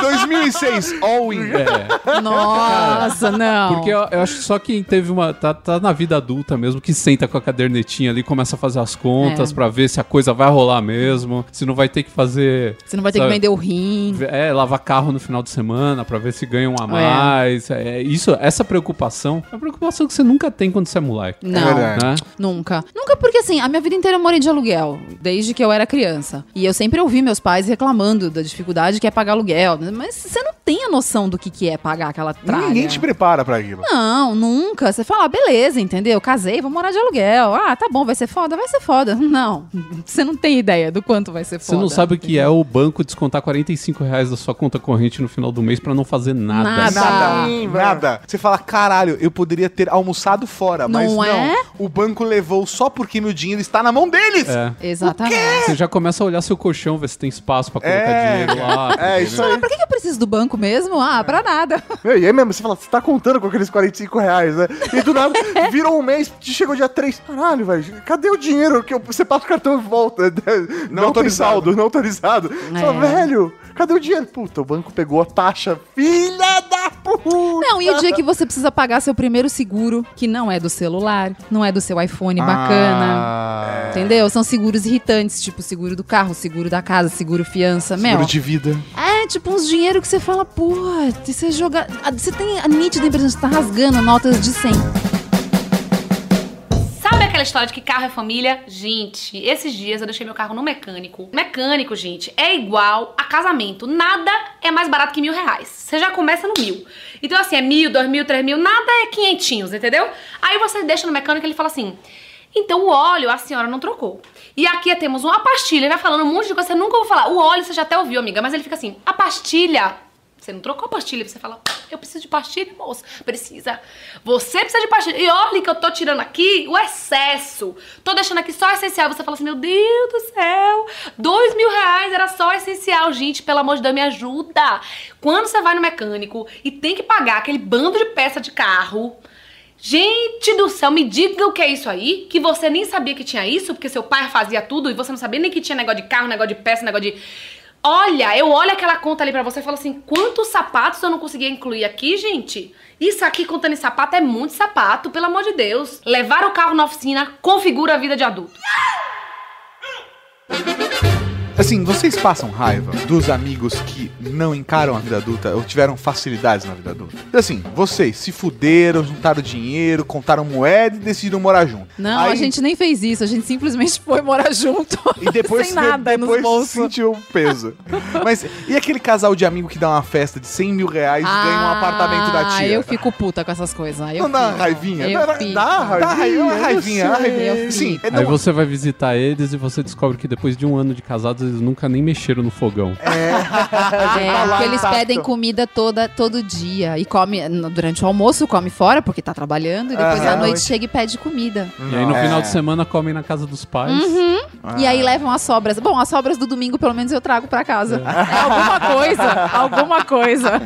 2006, all in. é. Nossa, não. Porque eu, eu acho que só quem teve uma. Tá, tá na vida adulta mesmo, que senta com a cadernetinha ali, começa a fazer as contas É. pra ver se a coisa vai rolar mesmo, se não vai ter que fazer. Você não vai ter sabe, que vender o rim. É, lavar carro no final de semana pra ver se ganha um a mais. É. isso, essa preocupação é uma preocupação que você nunca tem quando você é moleque. Não, verdade. Né? nunca. Nunca porque assim, a minha vida inteira eu morei de aluguel, desde que eu era criança. E eu sempre ouvi meus pais reclamando da dificuldade que é pagar aluguel. Mas você não tem a noção do que, que é pagar aquela tralha. Ninguém te prepara pra aquilo. Não, nunca. Você fala, ah, beleza, entendeu? Casei, vou morar de aluguel. Ah, tá bom, vai ser foda? Vai ser foda. <laughs> Não, você não tem ideia do quanto vai ser Você foda. não sabe o que é o banco descontar 45 reais da sua conta corrente no final do mês pra não fazer nada. Nada. Nada, Sim, nada. Você fala, caralho, eu poderia ter almoçado fora, mas Não não. é? O banco levou só porque meu dinheiro está na mão deles. É. Exatamente. Você já começa a olhar seu colchão, ver se tem espaço pra colocar É, dinheiro lá. É, isso aí. Ah, pra que eu preciso do banco mesmo? Ah, pra nada. <laughs> Meu, e aí mesmo, você fala, você tá contando com aqueles 45 reais, né? E do nada, <laughs> virou um mês, chegou dia 3. Caralho, velho, cadê o dinheiro que eu, você passa o cartão e volta? <laughs> Não, tem autorizado. saldo, não autorizado. Você fala, É. velho, cadê o dinheiro? Puta, o banco pegou a taxa. Filha da puta! Não, e o dia que você precisa pagar seu primeiro seguro, que não é do celular, não é do seu iPhone bacana. Ah, Entendeu? São seguros irritantes, tipo seguro do carro, seguro da casa, seguro fiança. Mel, Seguro de vida. é tipo uns dinheiro que você fala, pô, você joga. ah, Você tem a nítida impressão de você tá rasgando notas de 100. Aquela história de que carro é família? Gente, esses dias eu deixei meu carro no mecânico. Mecânico, gente, é igual a casamento. Nada é mais barato que mil reais. Você já começa no mil. Então, assim, é mil, dois mil, três mil, nada é quinhentinhos, entendeu? Aí você deixa no mecânico e ele fala assim: então o óleo a senhora não trocou. E aqui temos uma pastilha, ele vai falando um monte de coisa, você nunca ouviu falar. O óleo você já até ouviu, amiga, mas ele fica assim: a pastilha. Você não trocou a pastilha, você fala, eu preciso de pastilha, moço. Precisa. Você precisa de pastilha. E olha que eu tô tirando aqui o excesso. Tô deixando aqui só essencial. Você fala assim, meu Deus do céu. Dois mil reais era só essencial. Gente, pelo amor de Deus, me ajuda. Quando você vai no mecânico e tem que pagar aquele bando de peça de carro... Gente do céu, me diga o que é isso aí, que você nem sabia que tinha isso, porque seu pai fazia tudo e você não sabia nem que tinha negócio de carro, negócio de peça, negócio de... Olha, eu olho aquela conta ali pra você e falo assim, quantos sapatos eu não conseguia incluir aqui, gente? Isso aqui, contando em sapato, é muito sapato, pelo amor de Deus. Levar o carro na oficina configura a vida de adulto. Assim, vocês passam raiva dos amigos que não encaram a vida adulta ou tiveram facilidades na vida adulta? Assim, vocês se fuderam, juntaram dinheiro, contaram moeda e decidiram morar junto. Não, Aí- a gente nem fez isso, a gente simplesmente foi morar junto. <laughs> E depois, <laughs> sem nada depois nos bolsos. sentiu o peso. Mas e aquele casal de amigo que dá uma festa de 100 mil reais e ganha um apartamento da Ah, tia? eu fico puta com essas coisas. aí Eu Não dá raivinha? Eu Dá- fico. Dá raivinha, dá raivinha. Sim, é Aí você vai visitar eles e você descobre que depois de um ano de casados eles nunca nem mexeram no fogão. É, <laughs> porque eles pedem comida toda, todo dia. E come durante o almoço, come fora, porque tá trabalhando. E depois Aham. à noite chega e pede comida. E aí no É. final de semana comem na casa dos pais. Uhum. E Ah. aí levam as sobras. Bom, as sobras do domingo, pelo menos, eu trago pra casa. É alguma coisa. alguma coisa.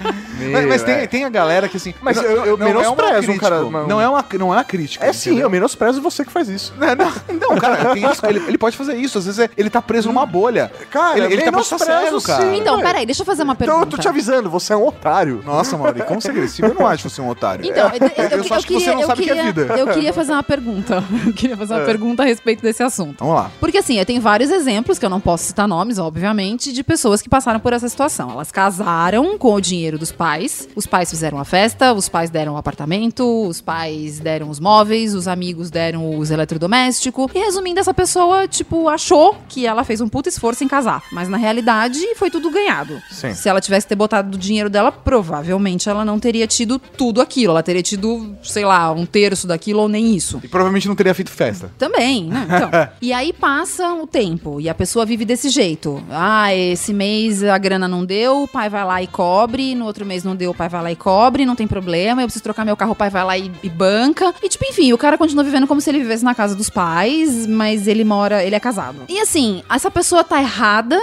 Mas, mas tem, tem a galera que assim. Mas não- eu- eu não é uma menosprezo um crítica, cara- uma- Não é uma, não é uma crítica. É sim, entendeu? eu menosprezo você que faz isso. Não, não, não, cara, tem isso, ele, ele pode fazer isso. Às vezes é- ele tá preso numa bolha. Cara, ele, ele tá preso menosprezo cego, cara. sim. Então, peraí, deixa eu fazer uma Então pergunta. eu tô te avisando, você é um otário. Nossa, Mauri, como você é agressivo? Eu não acho você um otário. Então, eu, eu- eu eu- só eu acho que você queria, não sabe o que é queria- vida. Eu queria fazer uma pergunta. <laughs> Eu queria fazer uma pergunta a respeito desse assunto. Vamos lá. Porque assim, eu tenho vários exemplos, que eu não posso citar nomes, obviamente, de pessoas que passaram por essa situação. Elas casaram com o dinheiro dos pais, os pais fizeram a festa, os pais deram o apartamento, os pais deram os móveis, os amigos deram os eletrodomésticos. E resumindo, essa pessoa, tipo, achou que ela fez um puta esforço em casar. Mas na realidade, foi tudo ganhado. Sim. Se ela tivesse ter botado do dinheiro dela, provavelmente ela não teria tido tudo aquilo. Ela teria tido, sei lá, um terço daquilo ou nem isso. E provavelmente não teria feito festa. Também, né? <laughs> Então. e aí passa o tempo e a pessoa vive desse jeito. Ah, esse mês a grana não deu, o pai vai lá e cobre. No outro mês não deu, o pai vai lá e cobre, não tem problema. Eu preciso trocar meu carro, o pai vai lá e, e banca. E tipo, enfim, o cara continua vivendo como se ele vivesse na casa dos pais, mas ele mora, ele é casado. E assim, essa pessoa tá errada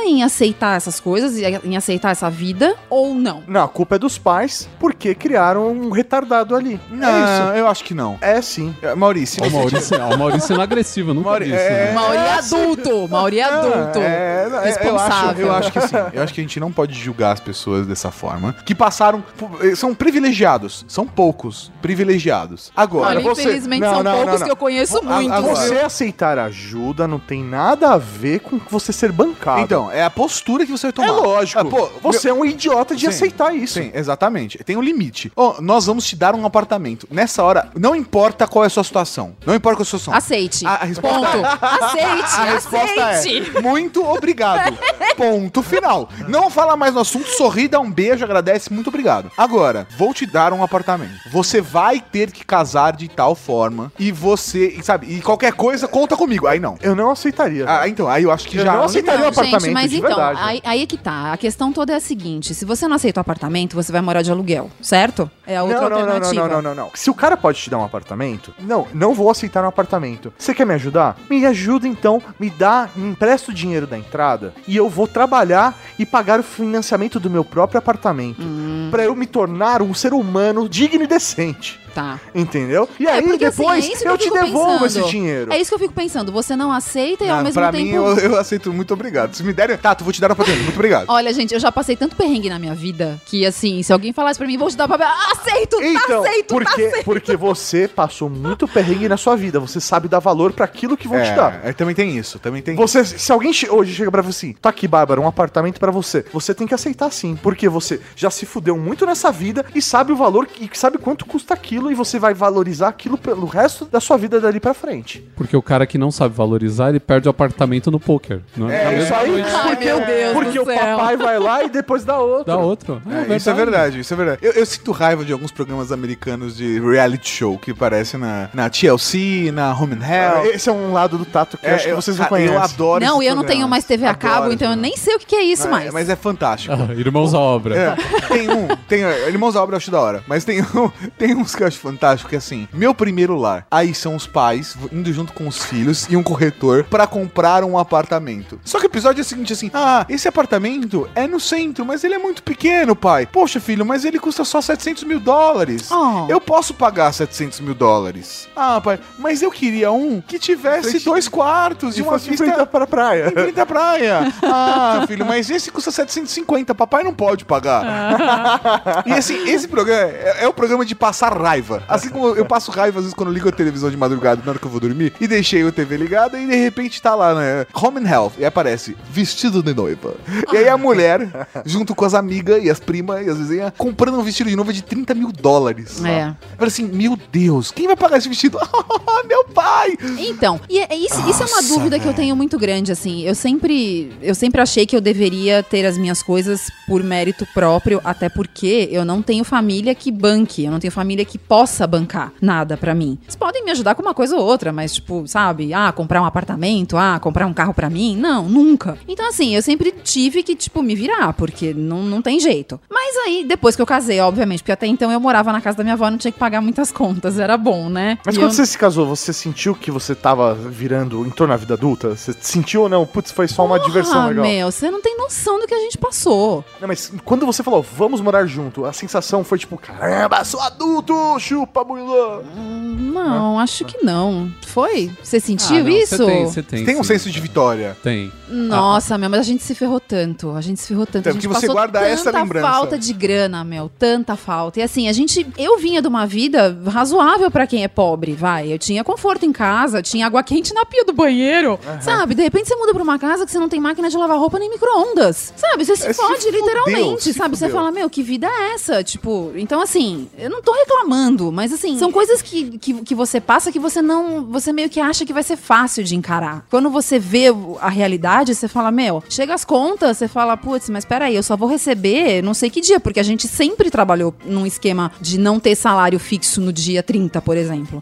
em aceitar essas coisas, em aceitar essa vida ou não? Não, a culpa é dos pais porque criaram um retardado ali. Não, É eu acho que não. isso. É sim. É, Maurício, O Maurício, o Maurício sendo agressivo, eu nunca Mauri- disse. é- né? Mauri é adulto, Mauri é adulto. É, é, responsável. Eu acho, eu acho que assim, eu acho que a gente não pode julgar as pessoas dessa forma. Que passaram. eh, São privilegiados. São poucos privilegiados. Agora, Olha, você- infelizmente Não, são não, poucos não. que eu conheço A- muito. agora- Você aceitar ajuda não tem nada a ver com você ser então, é a postura que você vai tomar. é lógico. Ah, pô, você é um idiota de Sim, aceitar isso. Sim, exatamente. Tem um limite. Ó, nós vamos te dar um apartamento. Nessa hora, não importa qual é a sua situação. Não importa qual é a sua situação. Aceite. A- a resposta Ponto. Aceite. A resposta aceite. é muito obrigado. Ponto final. Não fala mais no assunto, sorri, dá um beijo, agradece, muito obrigado. Agora, vou te dar um apartamento. Você vai ter que casar de tal forma e você, sabe, e qualquer coisa conta comigo. Aí não. Eu não aceitaria. Ah, então, aí eu acho que Eu já não aceitaria um Gente, apartamento mas de então, verdade. aí, aí é que tá. A questão toda é a seguinte: se você não aceita o apartamento, você vai morar de aluguel, certo? É a outra não, não, não, não, alternativa. não, não, não, não. Se o cara pode te dar um apartamento, não, não vou aceitar um apartamento. Você quer me ajudar? Me ajuda então, me dá, me empresta o dinheiro da entrada e eu vou trabalhar e pagar o financiamento do meu próprio apartamento. Hum. Pra eu me tornar um ser humano digno e decente. Tá. Entendeu? E É, aí porque, assim, depois é isso que eu eu te devolvo pensando. esse dinheiro. É isso que eu fico pensando. Você não aceita e ao Ah, mesmo pra tempo. mim, eu, eu aceito muito obrigado. Se me derem, Tato, vou te dar um apartamento. Muito obrigado. Olha, gente, eu já passei tanto perrengue na minha vida que, assim, se alguém falasse pra mim, vou te dar o papel, aceito, Então, tá aceito, tá porque, aceito. porque você passou muito perrengue na sua vida. Você sabe dar valor pra aquilo que vão te dar. É, é, também tem isso, também tem Você, se alguém hoje chega pra você assim, tá aqui, Bárbara, um apartamento pra você. Você tem que aceitar sim, porque você já se fudeu muito nessa vida e sabe o valor e sabe quanto custa aquilo e você vai valorizar aquilo pelo resto da sua vida dali pra frente. Porque o cara que não sabe valorizar, ele perde o apartamento no poker. Não É Isso aí. Ai, porque, meu o- Deus porque do o céu. papai vai lá e depois dá outro. Dá outro. É, isso é verdade, isso é verdade. Eu, eu sinto raiva de alguns programas americanos de reality show que aparecem na, na TLC, na Home and Health. Esse é um lado do Tato que eu acho que vocês não cara, conhecem. Eu adoro Não, eu não tenho mais TV a Adoro cabo, esses então eu nem sei o que, é isso É, mais. Mas é fantástico. Ah, irmãos à obra. É, tem um, tem, Irmãos à Obra eu acho da hora, mas tem, um, <laughs> tem uns que eu acho fantástico, que é assim, meu primeiro lar, aí são os pais indo junto com os filhos e um corretor pra comprar um apartamento. Só que o episódio é o seguinte, assim, ah, esse apartamento é no centro, mas ele é muito pequeno, pai. Poxa, filho, mas ele custa só 700 mil dólares. Oh. Eu posso pagar 700 mil dólares. Ah, pai, mas eu queria um que tivesse dois quartos e uma fosse vista... enfrentar para a praia. Em frente à praia. <laughs> Ah, filho, mas esse custa 750. Papai não pode pagar. e assim, esse programa é, é o programa de passar raiva. Assim como eu passo raiva às vezes quando eu ligo a televisão de madrugada na hora que eu vou dormir e deixei a TV ligada e de repente tá lá, né? Home and Health. E aparece vestido de noiva. E aí a mulher, <laughs> junto com as amigas e as primas e as vizinhas, comprando um vestido de noiva de 30 mil dólares. É. Eu falei assim, meu Deus, quem vai pagar esse vestido? <laughs> meu pai! Então, e é- isso, isso é uma Nossa, dúvida que eu tenho muito grande, assim. Eu sempre, eu sempre achei que eu deveria ter as minhas coisas por mérito próprio, até porque eu não tenho família que banque, eu não tenho família que possa bancar nada pra mim. Eles podem me ajudar com uma coisa ou outra, mas tipo, sabe, ah, comprar um apartamento, ah, comprar um carro pra mim, não, nunca. Então assim, eu sempre tive que tipo me virar, porque não, não tem jeito. Mas aí depois que eu casei, obviamente, porque até então eu morava na casa da minha avó, não tinha que pagar muitas <laughs> contas, era bom, né? Mas E quando eu- você se casou, você sentiu que você tava virando em torno da vida adulta? Você sentiu ou não? Putz, foi só uma diversão Ah, legal. meu, você não tem noção do que a gente passou. Não, mas quando você falou, vamos morar junto, a sensação foi tipo, caramba, sou adulto, chupa, mulher. Não, acho que não. Foi? Você sentiu Ah, não, isso? Você tem, você tem. Tem um senso de vitória. Tem. Nossa, meu, mas a gente se ferrou tanto. A gente se ferrou tanto. Então, a gente porque você passou guarda tanta essa lembrança. falta de grana, meu. Tanta falta. E assim, a gente. Eu vinha de uma vida razoável pra quem é pobre, vai. Eu tinha conforto em casa, tinha água quente na pia do banheiro. Sabe? De repente você muda pra uma casa que você não tem máquina de lavar roupa nem micro-ondas. Sabe? Você se É, se fode, fudeu, literalmente. se sabe? Você fudeu. fala, meu, que vida é essa? Tipo, então assim, eu não tô reclamando, mas assim, são coisas que, que, que você passa que você não. Você meio que acha que vai ser fácil de encarar. Quando você vê a realidade, você fala, meu, chega as contas, você fala, putz, mas peraí, eu só vou receber não sei que dia, porque a gente sempre trabalhou num esquema de não ter salário fixo no dia 30, por exemplo.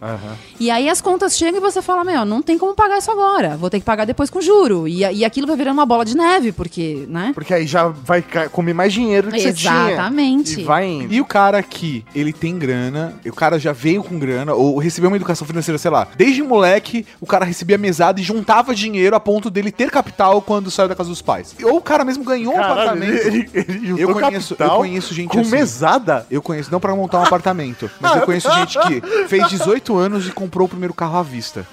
E aí as contas chegam e você fala, meu, não tem como pagar isso agora. Vou ter que pagar depois com juro. E, e aquilo vai virando uma bola de neve, porque, né? Porque aí já vai comer mais dinheiro que você tinha. Exatamente. E vai indo. E o cara que ele tem grana, o cara já veio com grana, ou recebeu uma educação financeira, sei lá, desde moleque, o cara recebia mesada e juntava dinheiro a ponto dele ter capital quando saiu da casa dos pais. Ou o cara mesmo ganhou um Caralho, apartamento. ele- ele juntou eu, conheço, eu capital conheço gente com assim. mesada? Eu conheço, não pra montar um apartamento, mas eu conheço gente que fez 18 anos e comprou o primeiro carro à vista.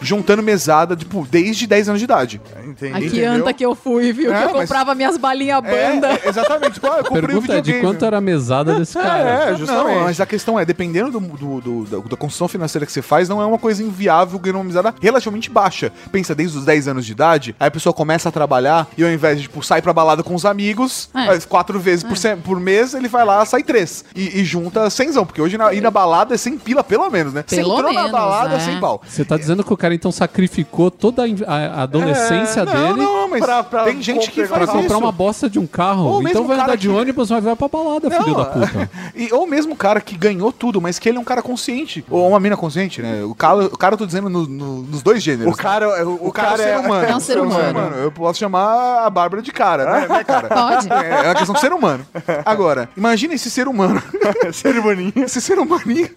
Juntando mesada, tipo, desde 10 anos de idade. Entendi. Aqui Entendeu? anta que eu fui, viu? É, que eu mas- comprava minhas balinhas É, banda. é, exatamente. Tipo, ah, eu comprei um Pergunta é de quanto era a mesada desse cara. É, justamente. Não, mas a questão é, dependendo do, do- do- da, da construção financeira que você faz, não é uma coisa inviável ganhar uma mesada relativamente baixa. Pensa, desde os 10 anos de idade, aí a pessoa começa a trabalhar e ao invés de, tipo, sair pra balada com os amigos, É. faz quatro vezes por, se- por mês, ele vai lá, sai três. E, e junta cenzão, porque hoje na, ir na balada é sem pila, pelo menos, né? Pelo você entrou na menos, balada, é. sem pau. Você tá dizendo que o cara então sacrificou toda a adolescência É, não, dele não, mas pra- pra tem gente que comprar pra faz comprar isso. uma bosta de um carro. Ou mesmo então vai o cara andar de que- ônibus, mas vai pra balada, Não, filho da puta. <laughs> E, ou mesmo o cara que ganhou tudo, mas que ele é um cara consciente. Ou uma mina consciente, né? O cara, o cara eu tô dizendo no- no- nos dois gêneros. O cara, é- o, O cara, é um ser humano. É um ser humano. Eu posso chamar a Bárbara de cara, né, né, cara? Pode. É, é uma questão de ser humano. Agora, imagina esse ser humano. <laughs> ser humaninho. Esse ser humaninho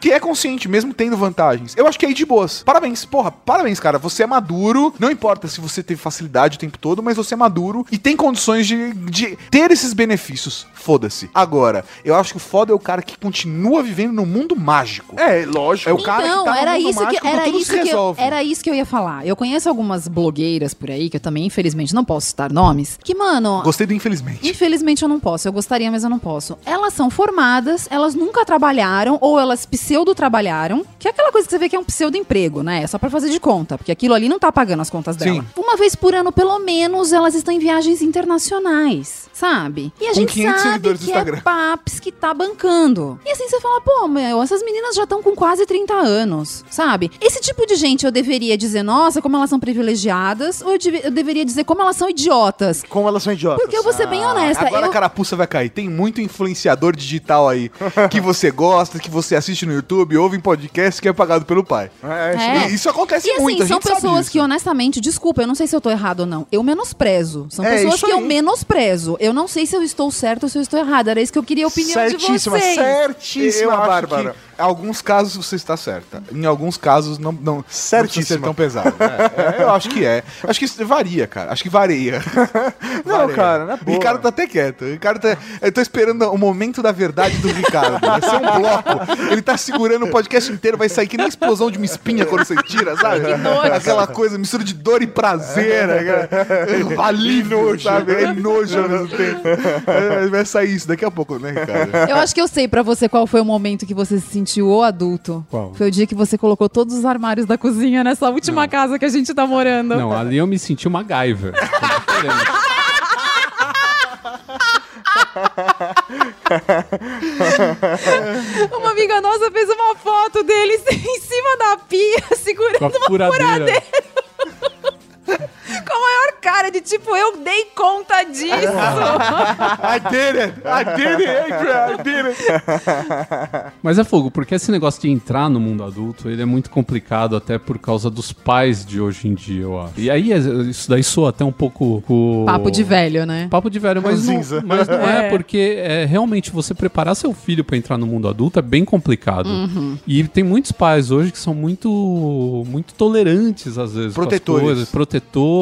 que é consciente, mesmo tendo vantagens. Eu acho que é aí de boas. Parabéns, porra, parabéns, cara. Você é maduro. Não importa se você teve facilidade o tempo todo, mas você é maduro e tem condições de, de ter esses benefícios. Foda-se. Agora, eu acho que o foda é o cara que continua vivendo no mundo mágico. É, lógico. É o cara então, que tá no era mundo isso que mágico era tudo isso se que eu, resolve. era isso que eu ia falar. Eu conheço algumas blogueiras por aí que eu também infelizmente não posso citar nomes, que mano, Gostei do infelizmente. Infelizmente eu não posso. Eu gostaria, mas eu não posso. Elas são formadas, elas nunca trabalharam ou elas pseudo trabalharam, que é aquela coisa que você vê que é um pseudo emprego, né? É só pra fazer de conta, porque aquilo ali não tá pagando as contas dela. Sim. Uma vez por ano, pelo menos, elas estão em viagens internacionais, sabe? E a Com gente 500 sabe que é Paps que tá bancando. E assim você fala, pô, meu, essas meninas já estão com quase 30 anos, sabe? Esse tipo de gente eu deveria dizer, nossa, como elas são privilegiadas, ou eu, eu deveria dizer como elas são idiotas. Como elas são idiotas. Porque eu vou ser bem honesta. Agora eu... a carapuça vai cair. Tem muito influenciador digital aí que você gosta, que você assiste no YouTube, ouve em podcast que é pagado pelo pai. É. E Isso acontece E assim, muito, a são pessoas que, honestamente, desculpa, eu não sei se eu tô errado ou não. Eu menosprezo. São É, pessoas que eu aí. menosprezo. Eu não sei se eu estou certo ou se eu estou errado. Era isso que eu queria a opinião certíssima, de vocês. certíssima, eu acho Bárbara. que alguns casos você está certa. Em alguns casos não, não, não precisa Certíssima. ser tão pesado. É, <laughs> é, eu acho que é. Acho que isso varia, cara. Acho que varia. <laughs> Não, Varia. cara, na O boa. Ricardo tá até quieto. O Ricardo tá... Eu tô esperando o momento da verdade do Ricardo. Vai ser um bloco. Ele tá segurando o podcast inteiro, vai sair que nem explosão de uma espinha quando você tira, sabe? Aquela coisa, mistura de dor e prazer. né, cara? Alívio, sabe? É nojo ao mesmo tempo. É, Vai sair isso daqui a pouco, né, Ricardo? Eu acho que eu sei pra você qual foi o momento que você se sentiu o adulto. Qual? Foi o dia que você colocou todos os armários da cozinha nessa última casa que a gente tá morando. Não, ali eu me senti uma gaiva. Uma amiga nossa fez uma foto deles <laughs> em cima da pia, segurando uma furadeira. furadeira. Com a maior cara de tipo, eu dei conta disso. <laughs> I did it! I did it, Adrian! I did it! <laughs> Mas é fogo, porque esse negócio de entrar no mundo adulto, ele é muito complicado até por causa dos pais de hoje em dia, eu acho. E aí, é- isso daí soa até um pouco... o- Papo de velho, né? Papo de velho, mas não, mas não é, <laughs> É. porque é, realmente você preparar seu filho pra entrar no mundo adulto é bem complicado. Uhum. E tem muitos pais hoje que são muito muito tolerantes às vezes com as Protetores. coisas, protetores.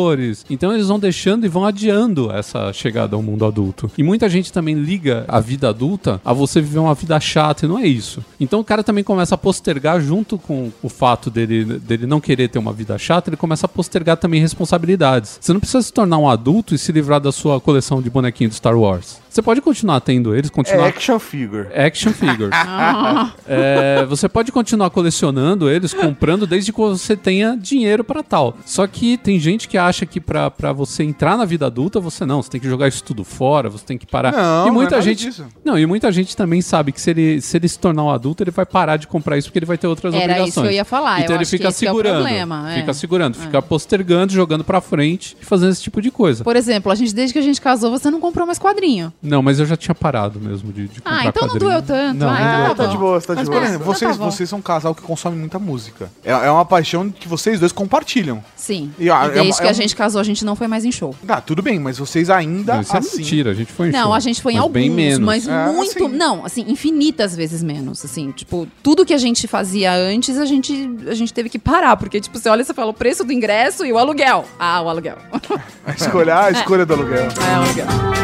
Então eles vão deixando e vão adiando essa chegada ao mundo adulto. E muita gente também liga a vida adulta a você viver uma vida chata e não é isso. Então o cara também começa a postergar junto com o fato dele, dele não querer ter uma vida chata, ele começa a postergar também responsabilidades. Você não precisa se tornar um adulto e se livrar da sua coleção de bonequinhos do Star Wars. Você pode continuar tendo eles, É continuar action figure. Action figures. <laughs> <laughs> É, você pode continuar colecionando eles, comprando, desde que você tenha dinheiro pra tal. Só que tem gente que acha que pra, pra você entrar na vida adulta, você não, você tem que jogar isso tudo fora, você tem que parar. Não, e não muita é nada gente. disso. Não, e muita gente também sabe que se ele, se ele se tornar um adulto, ele vai parar de comprar isso porque ele vai ter outras Era obrigações. isso que eu ia falar, Então eu ele acho que fica esse é o segurando. problema, é. Fica segurando, fica postergando, jogando pra frente e fazendo esse tipo de coisa. Por exemplo, a gente, desde que a gente casou, você não comprou mais quadrinho. Não, mas eu já tinha parado mesmo de, de comprar Ah, então não quadrinho. doeu tanto. Não, ah, não então doeu tá bom. de boa, tá de Mas, boa. por exemplo, Então tá vocês, bom. vocês são um casal que consome muita música. É, é uma paixão que vocês dois compartilham. Sim. E, ah, E é desde uma- que é a um- gente casou, a gente não foi mais em show. Tá, tudo bem, mas vocês ainda Não, isso é assim... mentira, a gente foi em Não, show. a gente foi em Mas alguns, bem menos. mas É, muito, assim. não, assim, infinitas vezes menos, assim, tipo, tudo que a gente fazia antes, a gente, a gente teve que parar, porque, tipo, você olha e você fala o preço do ingresso e o aluguel. Ah, o aluguel. <laughs> A escolha, a escolha do aluguel. É, o aluguel.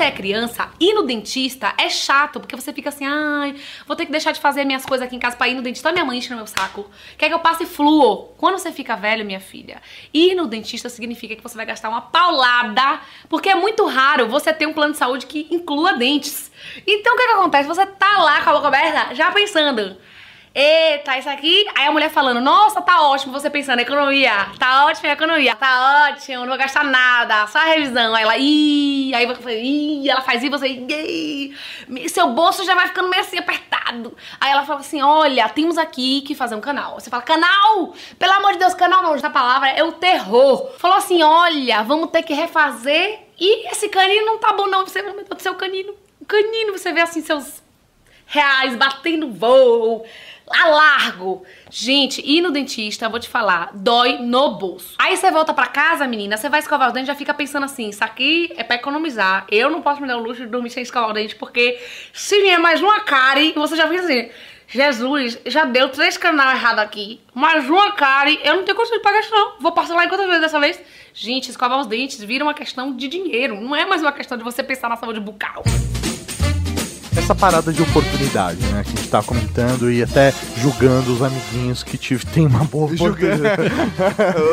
Você é criança, ir no dentista é chato, porque você fica assim, ai, vou ter que deixar de fazer minhas coisas aqui em casa pra ir no dentista. Minha mãe enche no meu saco. Quer que eu passe flúor? Quando você fica velho, minha filha, ir no dentista significa que você vai gastar uma paulada, porque é muito raro você ter um plano de saúde que inclua dentes. Então o que que acontece? Você tá lá com a boca aberta, já pensando. Eita, isso aqui. Aí a mulher falando, nossa, tá ótimo. Você pensando, economia. Tá ótimo, economia. Tá ótimo, não vou gastar nada. Só a revisão. Aí ela, ih. Aí você, ih. Ela faz isso, você, ih. Seu bolso já vai ficando meio assim apertado. Aí ela fala assim: olha, temos aqui que fazer um canal. Você fala, canal? Pelo amor de Deus, canal não. Essa palavra é o terror. Falou assim: olha, vamos ter que refazer. E esse canino não tá bom, não. Você, Deus do céu, canino. Canino, você vê assim seus reais batendo voo, lá largo. Gente, ir no dentista, vou te falar, dói no bolso. Aí você volta pra casa, menina, você vai escovar o dente, já fica pensando assim, isso aqui é pra economizar. Eu não posso me dar o luxo de dormir sem escovar o dente, porque se vier mais uma cárie, você já fica assim, Jesus, já deu três canal errado aqui. Mais uma cara eu não tenho condição de pagar isso não. Vou parcelar em quantas vezes dessa vez? Gente, escovar os dentes vira uma questão de dinheiro. Não é mais uma questão de você pensar na saúde bucal. Essa parada de oportunidade, né? Que a gente tá comentando e até julgando os amiguinhos que tive, tem uma boa <laughs> oportunidade.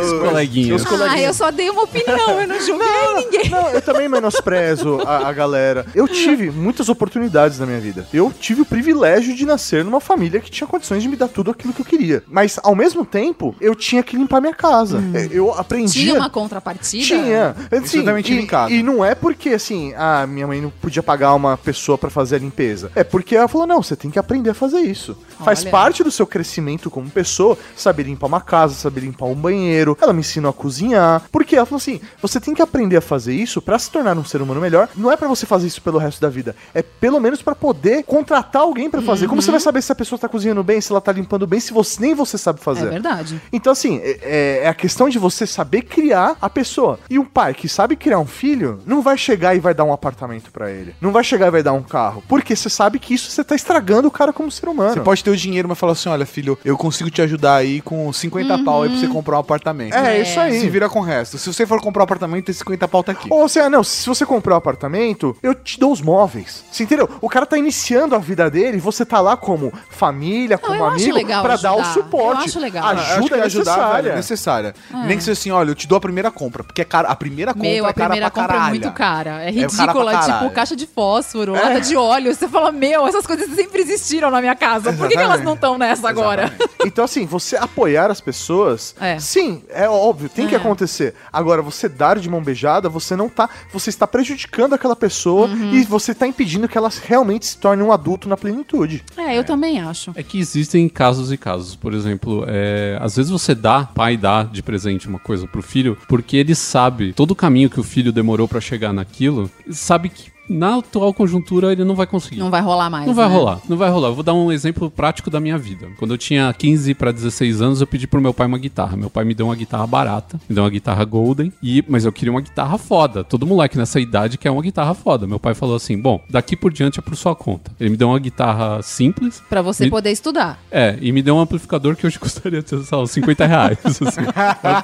Os coleguinhas. Ah, eu só dei uma opinião, eu não julguei ninguém. Não, eu também menosprezo a, a galera. Eu tive muitas oportunidades na minha vida. Eu tive o privilégio de nascer numa família que tinha condições de me dar tudo aquilo que eu queria. Mas, ao mesmo tempo, eu tinha que limpar minha casa. É, Eu aprendi. Tinha uma contrapartida? Tinha. Assim, Isso também tive e, em casa. E não é porque, assim, ah, minha mãe não podia pagar uma pessoa pra fazer a limpeza. É porque ela falou, não, você tem que aprender a fazer isso. Faz Olha. parte do seu crescimento como pessoa, saber limpar uma casa, saber limpar um banheiro. Ela me ensinou a cozinhar. Porque ela falou assim, você tem que aprender a fazer isso pra se tornar um ser humano melhor. Não é pra você fazer isso pelo resto da vida. É pelo menos pra poder contratar alguém pra fazer. Como você vai saber se a pessoa tá cozinhando bem, se ela tá limpando bem, se você nem você sabe É fazer? verdade. Então, assim, é, é- é a questão de você saber criar a pessoa. E um pai que sabe criar um filho não vai chegar e vai dar um apartamento pra ele. Não vai chegar e vai dar um carro. Porque você sabe que isso você tá estragando o cara como ser humano. Você pode ter o dinheiro, mas falar assim: olha, filho, eu consigo te ajudar aí com 50 pau aí pra você comprar um apartamento. É, isso aí. Se vira com o resto. Se você for comprar um apartamento, esse 50 pau tá aqui. Ou você, ah, não, se você comprar um apartamento, eu te dou os móveis. Você entendeu? O cara tá iniciando a vida dele, você tá lá como família, como eu acho amigo, legal pra dar o suporte. Eu acho legal. Ah, eu acho Ajuda que é ajudar, necessária. velho, é necessária. Nem que seja assim, olha, eu te dou a primeira compra, porque é cara, a primeira compra Meu, é a cara primeira pra compra é caralho. muito cara. É É cara ridícula, caralho. tipo caixa de fósforo, lata de óleo. Você fala, meu, essas coisas sempre existiram na minha casa. Por que, que elas não estão nessa agora? Então, assim, você apoiar as pessoas, É. sim, é óbvio, tem que É. acontecer. Agora, você dar de mão beijada, você não tá. Você está prejudicando aquela pessoa Uhum. e você tá impedindo que ela realmente se torne um adulto na plenitude. É, eu também acho. É que existem casos e casos. Por exemplo, é, às vezes você dá, pai dá de presente uma coisa pro filho, porque ele sabe todo o caminho que o filho demorou pra chegar naquilo, sabe que na atual conjuntura ele não vai conseguir. Não vai rolar mais. Não vai né? rolar, não vai rolar. Eu vou dar um exemplo prático da minha vida. Quando eu tinha 15 para 16 anos, eu pedi pro meu pai uma guitarra. Meu pai me deu uma guitarra barata, me deu uma guitarra Golden, e mas eu queria uma guitarra foda. Todo moleque nessa idade quer uma guitarra foda. Meu pai falou assim: "Bom, daqui por diante é por sua conta". Ele me deu uma guitarra simples, Pra você Me- poder estudar. é, e me deu um amplificador que hoje <laughs> custaria, sei lá, uns 50 reais. assim.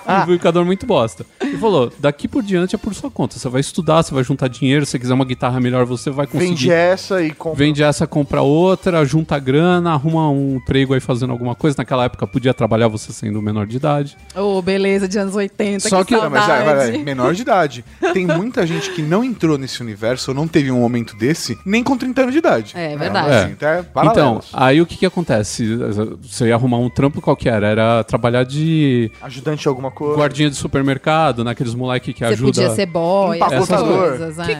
É <laughs> um amplificador muito bosta. E falou: daqui por diante é por sua conta. Você vai estudar, você vai juntar dinheiro. Se você quiser uma guitarra melhor, você vai conseguir. Vende essa e compra. Vende essa, compra outra, junta grana, arruma um emprego aí fazendo alguma coisa. Naquela época podia trabalhar você sendo menor de idade. Ô, beleza de anos 80, Só que, que, não, mas vai, vai, menor de idade. Tem muita <laughs> gente que não entrou nesse universo, ou não teve um momento desse, nem com 30 anos de idade. É verdade. É. Assim, até Então, aí o que que acontece? Você ia arrumar um trampo qualquer, era trabalhar de Ajudante de alguma coisa. guardinha de supermercado, naqueles moleque que Você ajuda... podia ser boy, essas Empacotador. coisas. Que é.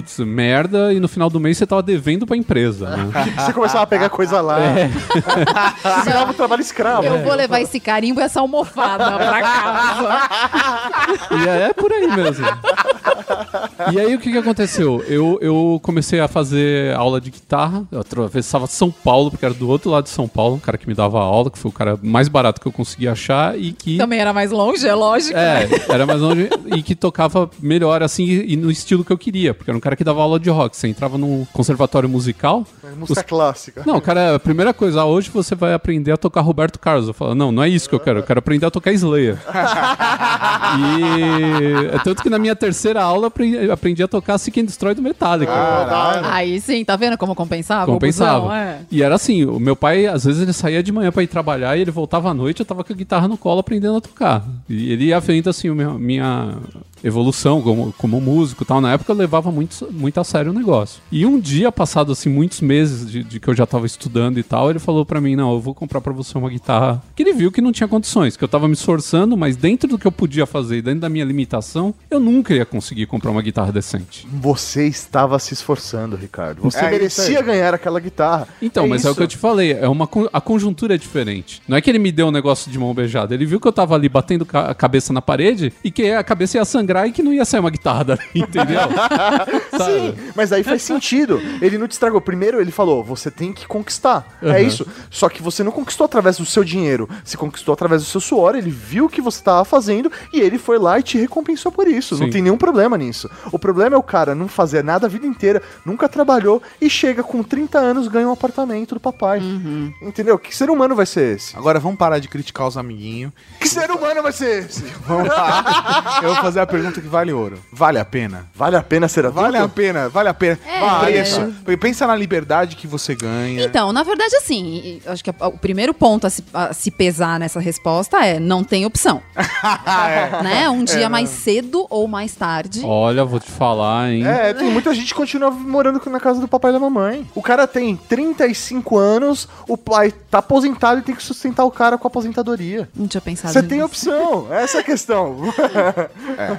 Putz, merda, e no final do mês você tava devendo pra empresa, né? <laughs> Você começava a pegar coisa lá. <laughs> Virava um trabalho escravo. Eu vou levar esse carimbo e essa almofada pra <laughs> casa. E é por aí mesmo. E aí o que que aconteceu? Eu, eu comecei a fazer aula de guitarra, eu atravessava São Paulo, porque era do outro lado de São Paulo, um cara que me dava aula, que foi o cara mais barato que eu consegui achar e que... Também era mais longe, é lógico. É, era mais longe e que tocava melhor, assim, e no estilo que eu queria, porque era um cara que dava aula de rock. Você entrava num conservatório musical, Música clássica. Não, cara, a primeira coisa, ah, hoje você vai aprender a tocar Roberto Carlos. Eu falo, não, não é isso que eu quero, eu quero aprender a tocar Slayer. <laughs> e é tanto que na minha terceira aula aprendi, aprendi a tocar Seek and Destroy do Metallica. Aí sim, tá vendo como compensava? Compensava. busão? É. E era assim, o meu pai, às vezes ele saía de manhã pra ir trabalhar e ele voltava à noite, eu tava com a guitarra no colo aprendendo a tocar. E ele ia vendo assim, meu- minha evolução como, como músico e tal. Na época eu levava muito, muito a sério o negócio. E um dia, passado assim muitos meses de, de que eu já tava estudando e tal, ele falou pra mim, não, eu vou comprar pra você uma guitarra. Que ele viu que não tinha condições, que eu tava me esforçando, mas dentro do que eu podia fazer, dentro da minha limitação, eu nunca ia conseguir comprar uma guitarra decente. Você estava se esforçando, Ricardo. Você É isso merecia ganhar aquela guitarra. Então, mas é o isso. que eu te falei, é uma a conjuntura é diferente. Não é que ele me deu um negócio de mão beijada, ele viu que eu tava ali batendo ca- a cabeça na parede e que a cabeça ia sangrar pendrive que não ia sair uma guitarra dali, <laughs> entendeu? <laughs> <laughs> Sim, mas aí faz sentido. Ele não te estragou. Primeiro ele falou, você tem que conquistar. É Uhum. isso. Só que você não conquistou através do seu dinheiro. Você conquistou através do seu suor. Ele viu o que você estava fazendo e ele foi lá e te recompensou por isso. Não Sim. tem nenhum problema nisso. O problema é o cara não fazer nada a vida inteira, nunca trabalhou e chega com 30 anos ganha um apartamento do papai. Uhum. Entendeu? Que ser humano vai ser esse? Agora vamos parar de criticar os amiguinhos. Que ser humano vai ser esse? Vamos lá. Eu vou fazer a pergunta que vale ouro. Vale a pena? Vale a pena ser adulto? Vale a pena, vale a pena. É. Vale. Porque Pensa na liberdade que você ganha. Então, na verdade, assim, acho que o primeiro ponto a se, a se pesar nessa resposta é não tem opção. <laughs> <laughs> né? Um dia mais cedo ou mais tarde. Olha, vou te falar, hein? É, tem muita gente que continua morando na casa do papai e da mamãe. O cara tem 35 anos, o pai tá aposentado e tem que sustentar o cara com a aposentadoria. Não tinha pensado Você tem nisso. opção, <laughs> essa é a questão.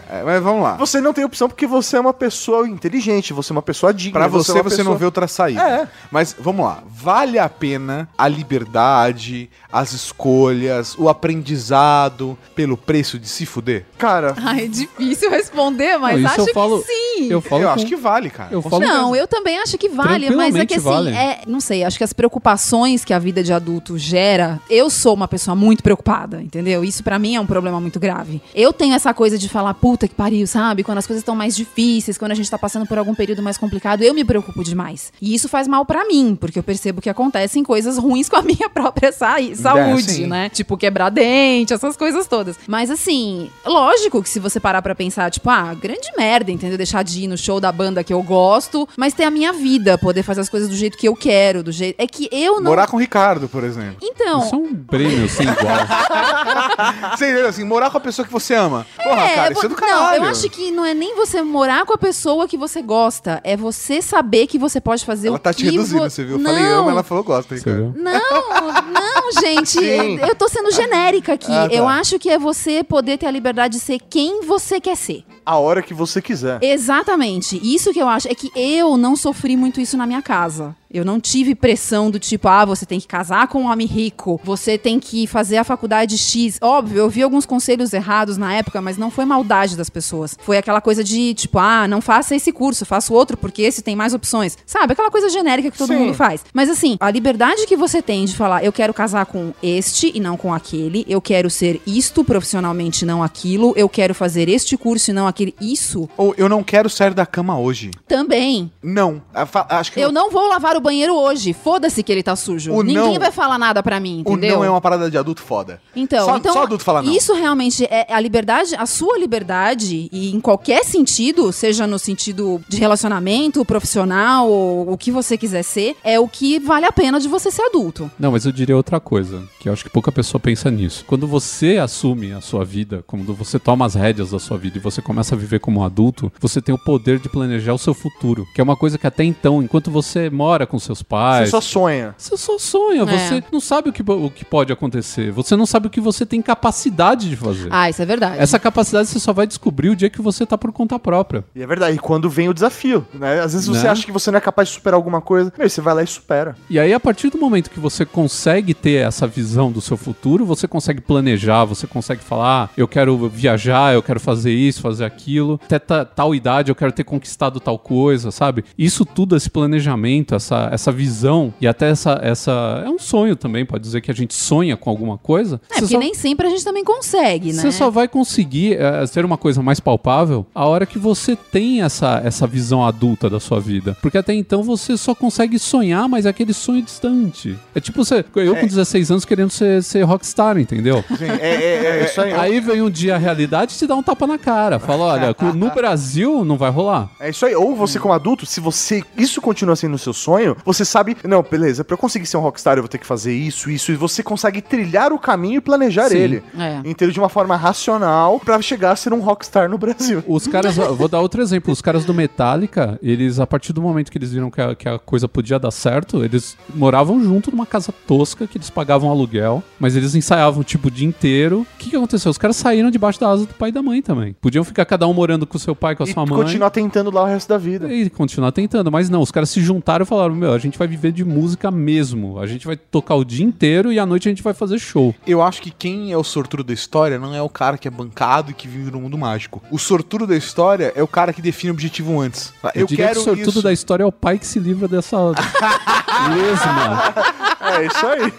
É, mas vamos lá. Você não tem opção porque você é uma pessoa inteligente, você é uma pessoa digna. Pra você, é você, uma não pessoa- vê outra saída. É. Mas vamos lá. Vale a pena a liberdade, as escolhas, o aprendizado pelo preço de se fuder? Cara, Ai, é difícil responder, mas Não, acho eu falo- que sim. Eu falo eu com- acho que vale, cara. Eu falo-. Não, eu também acho que vale, mas é que assim, vale. é, não sei, acho que as preocupações que a vida de adulto gera, eu sou uma pessoa muito preocupada, entendeu? Isso pra mim é um problema muito grave. Eu tenho essa coisa de falar, puta que pariu, sabe? Quando as coisas estão mais difíceis, quando a gente tá passando por algum período mais complicado, eu me preocupo demais. E isso faz mal pra mim, porque eu percebo que acontecem coisas ruins com a <laughs> minha própria sa- saúde, sim. né? Tipo quebrar dente, essas coisas todas. Mas assim, lógico que se você parar pra pensar, tipo, ah, grande merda, entendeu? Deixar de ir no show da banda que eu gosto, mas ter a minha vida, poder fazer as coisas do jeito que eu quero, do jeito. É que eu não. Morar com o Ricardo, por exemplo. Então. Isso é um prêmio sem igual. <laughs> Você entendeu? Assim, morar com a pessoa que você ama. Porra, É, cara, isso é do não, caralho. eu acho que não é nem você morar com a pessoa que você gosta, é você saber que você pode fazer Ela o tá te que reduzindo, vo- você viu? Eu não, falei ama, ela falou gosta, Ricardo. viu? Não, não, gente. Sim. Eu, eu tô sendo genérica aqui. Ah, tá. Eu acho que é você poder ter a liberdade de ser quem você quer ser. a hora que você quiser. Exatamente. Isso que eu acho é que eu não sofri muito isso na minha casa. Eu não tive pressão do tipo, ah, você tem que casar com um homem rico, você tem que fazer a faculdade X. Óbvio, eu vi alguns conselhos errados na época, mas não foi maldade das pessoas. Foi aquela coisa de, tipo, ah, não faça esse curso, faça outro, porque esse tem mais opções. Sabe? Aquela coisa genérica que todo Sim. mundo faz. Mas assim, a liberdade que você tem de falar, eu quero casar com este e não com aquele, eu quero ser isto profissionalmente, não aquilo, eu quero fazer este curso e não aquele. Isso Ou eu não quero sair da cama hoje. também. Não. Acho que Eu não vou lavar o banheiro hoje. Foda-se que ele tá sujo. O Ninguém não- vai falar nada pra mim, o entendeu? não é uma parada de adulto foda. Então, só, então só adulto fala não. Isso realmente é a liberdade, a sua liberdade, e em qualquer sentido, seja no sentido de relacionamento, profissional, ou o que você quiser ser, é o que vale a pena de você ser adulto. Não, mas eu diria outra coisa, que eu acho que pouca pessoa pensa nisso. Quando você assume a sua vida, quando você toma as rédeas da sua vida e você começa a viver como um adulto, você tem o poder de planejar o seu futuro, que é uma coisa que até então, enquanto você mora com seus Você pais, só sonha. Você só sonha, É. você não sabe o que, o que pode acontecer, você não sabe o que você tem capacidade de fazer. Ah, isso é verdade. Essa capacidade você só vai descobrir o dia que você tá por conta própria. E é verdade, e quando vem o desafio, né? Às vezes você Né? acha que você não é capaz de superar alguma coisa, meu, você vai lá e supera. E aí, a partir do momento que você consegue ter essa visão do seu futuro, você consegue planejar, você consegue falar, ah, eu quero viajar, eu quero fazer isso, fazer aquilo, até ta- tal idade eu quero ter conquistado tal coisa, sabe? Isso tudo, esse planejamento, essa, essa visão e até essa, essa. É um sonho também, pode dizer que a gente sonha com alguma coisa. É, porque só- nem sempre a gente também consegue, né? Você só vai conseguir ser uma coisa mais palpável a hora que você tem essa, essa visão adulta da sua vida. Porque até então você só consegue sonhar, mas é aquele sonho distante. É tipo você, eu com 16 anos querendo ser, ser rockstar, entendeu? Sim, é, é, é isso aí. Aí vem um dia a realidade e te dá um tapa na cara. Fala, olha, <laughs> no Brasil não vai rolar. É isso aí. Ou você, como adulto, se você isso continua sendo o seu sonho, você sabe, não, beleza, pra eu conseguir ser um rockstar, eu vou ter que fazer isso, isso, e você consegue trilhar o caminho e planejar Sim. ele. É. Inteiro de uma forma racional pra chegar a ser um rockstar no Brasil. Os caras, <laughs> vou dar outro exemplo. Os caras do Metallica, eles, a partir do momento que eles viram que a, que a coisa podia dar certo, eles moravam junto numa casa tosca, que eles pagavam aluguel, mas eles ensaiavam tipo o dia inteiro. O que, que aconteceu? Os caras saíram debaixo da asa do pai e da mãe também. Podiam ficar cada um morando com seu pai, com a E sua mãe. continuar tentando lá o resto da vida. E continuar tentando, mas não, os caras se juntaram e falaram: Meu, a gente vai viver de música mesmo. A gente vai tocar o dia inteiro e à noite a gente vai fazer show. Eu acho que quem é o sortudo da história não é o cara que é bancado e que vive no mundo mágico. O sortudo da história é o cara que define o objetivo antes. Eu, diria que o sortudo isso. da história é o pai que se livra dessa <laughs> lesma. É isso aí.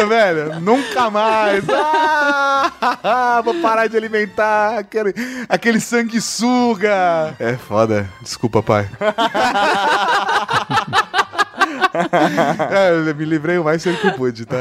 É, velho, nunca mais. Ah, vou parar de alimentar aquele, aquele sanguessuga. É foda. Desculpa, pai. <laughs> <laughs> é, eu me livrei o mais cedo que eu pude, tá?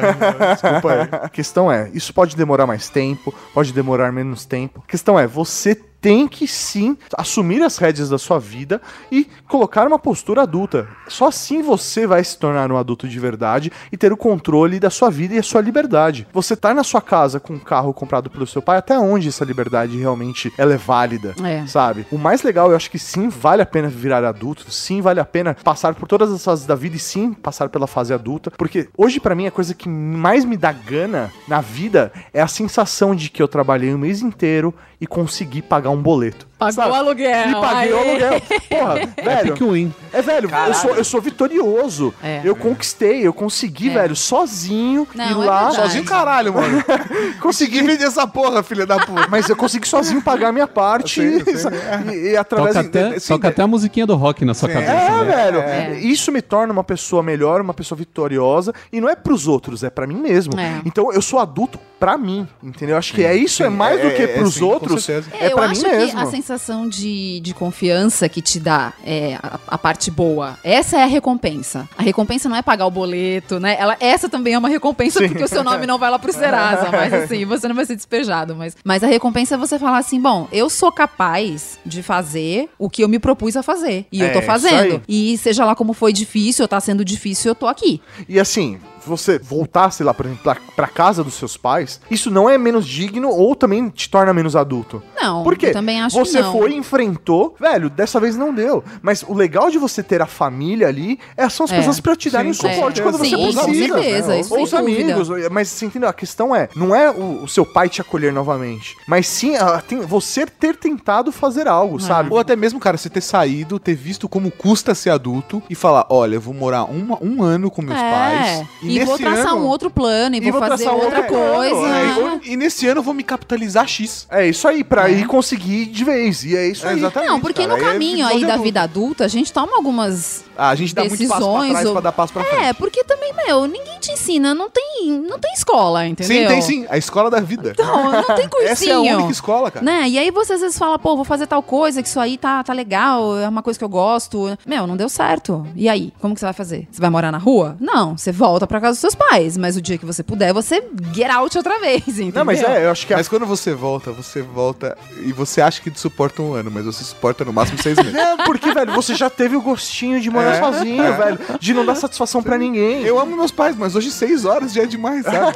Desculpa aí. A <laughs> questão é, isso pode demorar mais tempo, pode demorar menos tempo. A questão é, você tem que sim assumir as rédeas da sua vida e colocar uma postura adulta. Só assim você vai se tornar um adulto de verdade e ter o controle da sua vida e a sua liberdade. Você tá na sua casa com um carro comprado pelo seu pai, até onde essa liberdade realmente ela é válida, É. sabe? O mais legal, eu acho que sim, vale a pena virar adulto, sim, vale a pena passar por todas as fases da vida e sim, passar pela fase adulta, porque hoje pra mim a coisa que mais me dá gana na vida é a sensação de que eu trabalhei um mês inteiro e consegui pagar um boleto. Pagou Sabe? o aluguel. E paguei o aê. aluguel. Porra, velho. Pique win. É, velho, eu sou, eu sou vitorioso. É. Eu conquistei, eu consegui, É. velho, sozinho Não, ir é lá. verdade. Sozinho caralho, mano. <laughs> Consegui vender essa porra, filha da puta. <laughs> Mas eu consegui sozinho pagar a minha parte. Eu sei, eu sei. e, e através Toca, até, sim, toca até a musiquinha do rock na sua cabeça. É, né? velho. É. Isso me torna uma pessoa melhor, uma pessoa vitoriosa. E não é pros outros, é pra mim mesmo. É. Então eu sou adulto pra mim, entendeu? Acho que é isso, é mais do que é, pros outros. Certeza. É eu pra acho mim que mesmo. a sensação de, de confiança que te dá é a, a parte boa. Essa é a recompensa. A recompensa não é pagar o boleto, né? Ela, essa também é uma recompensa porque o seu nome não vai lá pro Serasa, mas <laughs> assim, você não vai ser despejado. Mas, mas a recompensa é você falar assim: bom, eu sou capaz de fazer o que eu me propus a fazer. E É, eu tô fazendo. E seja lá como foi difícil, ou tá sendo difícil, eu tô aqui. E assim, você voltar, sei lá, por exemplo, pra, pra casa dos seus pais, isso não é menos digno ou também te torna menos adulto. Não, Por quê? eu também acho você que não. foi, enfrentou, velho, dessa vez não deu. Mas o legal de você ter a família ali é, são as É. pessoas pra te darem Sim, com suporte certeza. quando você Sim, com precisa. certeza, né? isso Ou os dúvida. amigos. Mas você entendeu? A questão é, não é o, o seu pai te acolher novamente, mas sim a- tem- você ter tentado fazer algo, sabe? Ou até mesmo, cara, você ter saído, ter visto como custa ser adulto e falar: olha, eu vou morar uma- um ano com meus é. pais. E, vou nesse traçar ano- um outro plano, e, E vou, vou fazer outra plano, coisa. É, e, e nesse ano eu vou me capitalizar X. É isso aí, pra É. ir conseguir de vez. E é isso É, aí. exatamente. Não, porque cara, no é caminho aí da vida adulta, a gente toma algumas Ah, a gente dá muito passo pra decisões trás ou- pra dar passo pra frente. É, porque também, meu, ninguém te ensina, não tem, não tem escola, entendeu? sim, tem sim. A escola da vida. Então, não tem cursinho. <laughs> Essa é a única escola, cara. Né? E aí você às vezes fala, pô, vou fazer tal coisa, que isso aí tá, tá legal, é uma coisa que eu gosto. Meu, não deu certo. E aí? Como que você vai fazer? Você vai morar na rua? Não, você volta pra casa dos seus pais. Mas o dia que você puder, você get out outra vez, entendeu? <laughs> Não, mas é, eu acho que Mas quando você volta, você volta e você acha que suporta um ano, mas você suporta no máximo seis meses. <laughs> É, porque, velho, você já teve o gostinho de morar É, sozinho, é. velho. De não dar satisfação pra ninguém. Eu amo meus pais, mas hoje seis horas já é demais, sabe?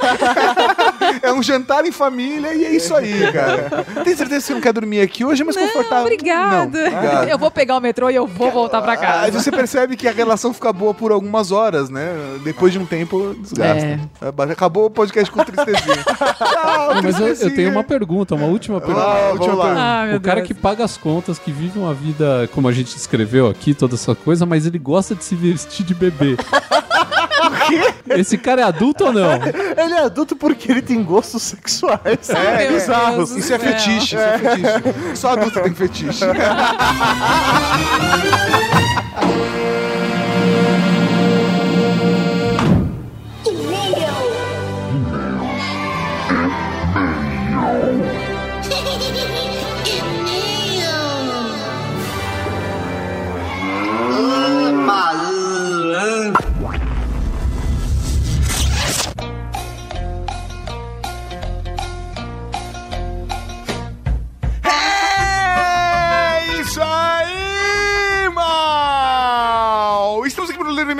<laughs> é um jantar em família e é isso aí, cara. Tem certeza que você não quer dormir aqui hoje? É mais Não, confortável. obrigada. Não, obrigado. Eu vou pegar o metrô e eu vou voltar pra Aí casa. você percebe que a relação fica boa por algumas horas, né? Depois de um tempo, desgasta. Acabou o podcast com tristezinha. Tchau, <laughs> Não, mas eu, eu tenho uma pergunta, uma última pergunta. Ah, última pergunta. Ah, meu o cara Deus. que paga as contas, que vive uma vida, como a gente descreveu aqui, toda essa coisa, mas ele gosta de se vestir de bebê. <laughs> Esse cara é adulto ou não? Ele é adulto porque ele tem gostos sexuais. Bizarros. Deus do Isso é fetiche, isso é fetiche. Só adulto tem fetiche. <laughs>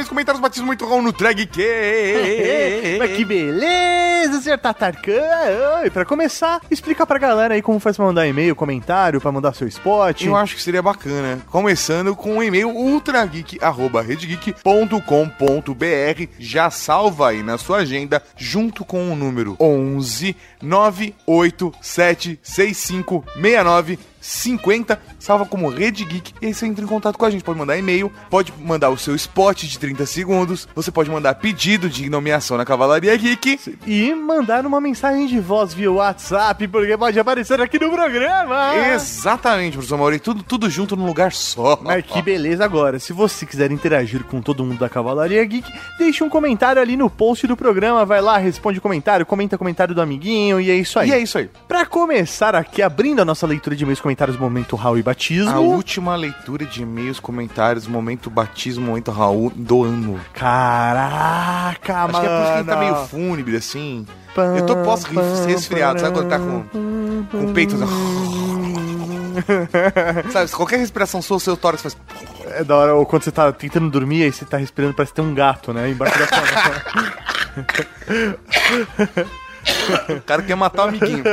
sapatismo muito Raul no drag que. <laughs> Mas que beleza, senhor Tatarkan! E pra começar, explica pra galera aí como faz pra mandar e-mail, comentário, pra mandar seu spot. Eu acho que seria bacana. Começando com o e-mail ultrageek.redgeek.com.br. Já salva aí na sua agenda, junto com o número 11 98765 69 50, salva como Rede Geek e aí você entra em contato com a gente. Pode mandar e-mail, pode mandar o seu spot de 30 segundos, você pode mandar pedido de nomeação na Cavalaria Geek. E mandar uma mensagem de voz via WhatsApp, porque pode aparecer aqui no programa. Exatamente, professor Mauri, tudo, tudo junto num lugar só. Mas que beleza agora. Se você quiser interagir com todo mundo da Cavalaria Geek, deixe um comentário ali no post do programa. Vai lá, responde o comentário, comenta o comentário do amiguinho e é isso aí. E é isso aí. Pra começar aqui, abrindo a nossa leitura de e-mails comentários, momento Raul e batismo. A última leitura de e-mails, comentários, momento batismo, momento Raul do ano. Caraca, Acho mano. que é por isso que ele tá meio fúnebre, assim. Eu tô posso resfriado, sabe quando tá com, com o peito assim? <laughs> Sabe, qualquer respiração sua, o seu tórax faz. É da hora, ou quando você tá tentando dormir, aí você tá respirando, parece ter um gato, né? Embaixo da sua <laughs> O cara quer matar o amiguinho.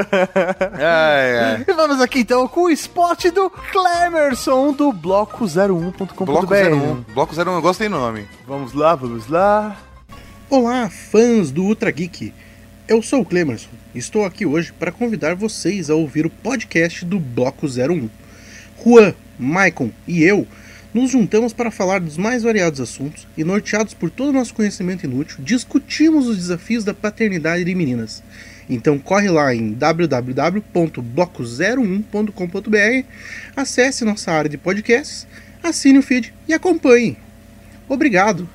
Ai, ai. E vamos aqui então com o spot do Clemerson do bloco01.com.br. Bloco 01. Bloco 01, eu gostei do nome. Vamos lá, vamos lá. Olá, fãs do Ultra Geek. Eu sou o Clemerson. Estou aqui hoje para convidar vocês a ouvir o podcast do Bloco 01. Juan, Maicon e eu nos juntamos para falar dos mais variados assuntos e, norteados por todo o nosso conhecimento inútil, discutimos os desafios da paternidade de meninas. Então corre lá em www.bloco01.com.br, acesse nossa área de podcasts, assine o feed e acompanhe. Obrigado!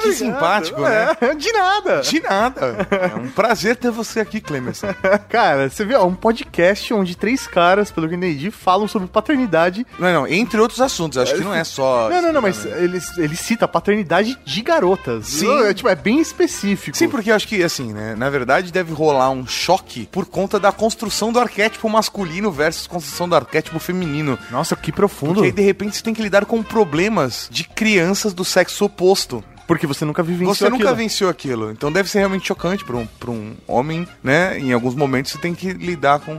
Que simpático, né? É, de nada. De nada. É um prazer ter você aqui, Clemerson. <laughs> Cara, você ó, um podcast onde três caras, pelo que eu entendi, falam sobre paternidade. Não, não, entre outros assuntos. Acho que não é só. Não, não, não, mas ele, ele cita paternidade de garotas. Sim. É, tipo, é bem específico. Sim, porque eu acho que, assim, né? Na verdade, deve rolar um choque por conta da construção do arquétipo masculino versus construção do arquétipo feminino. Nossa, que profundo. Porque aí, de repente, você tem que lidar com problemas de crianças do sexo oposto. Porque você nunca vivenciou Você nunca aquilo. venceu aquilo. Então deve ser realmente chocante para um, pra um homem, né? Em alguns momentos você tem que lidar com.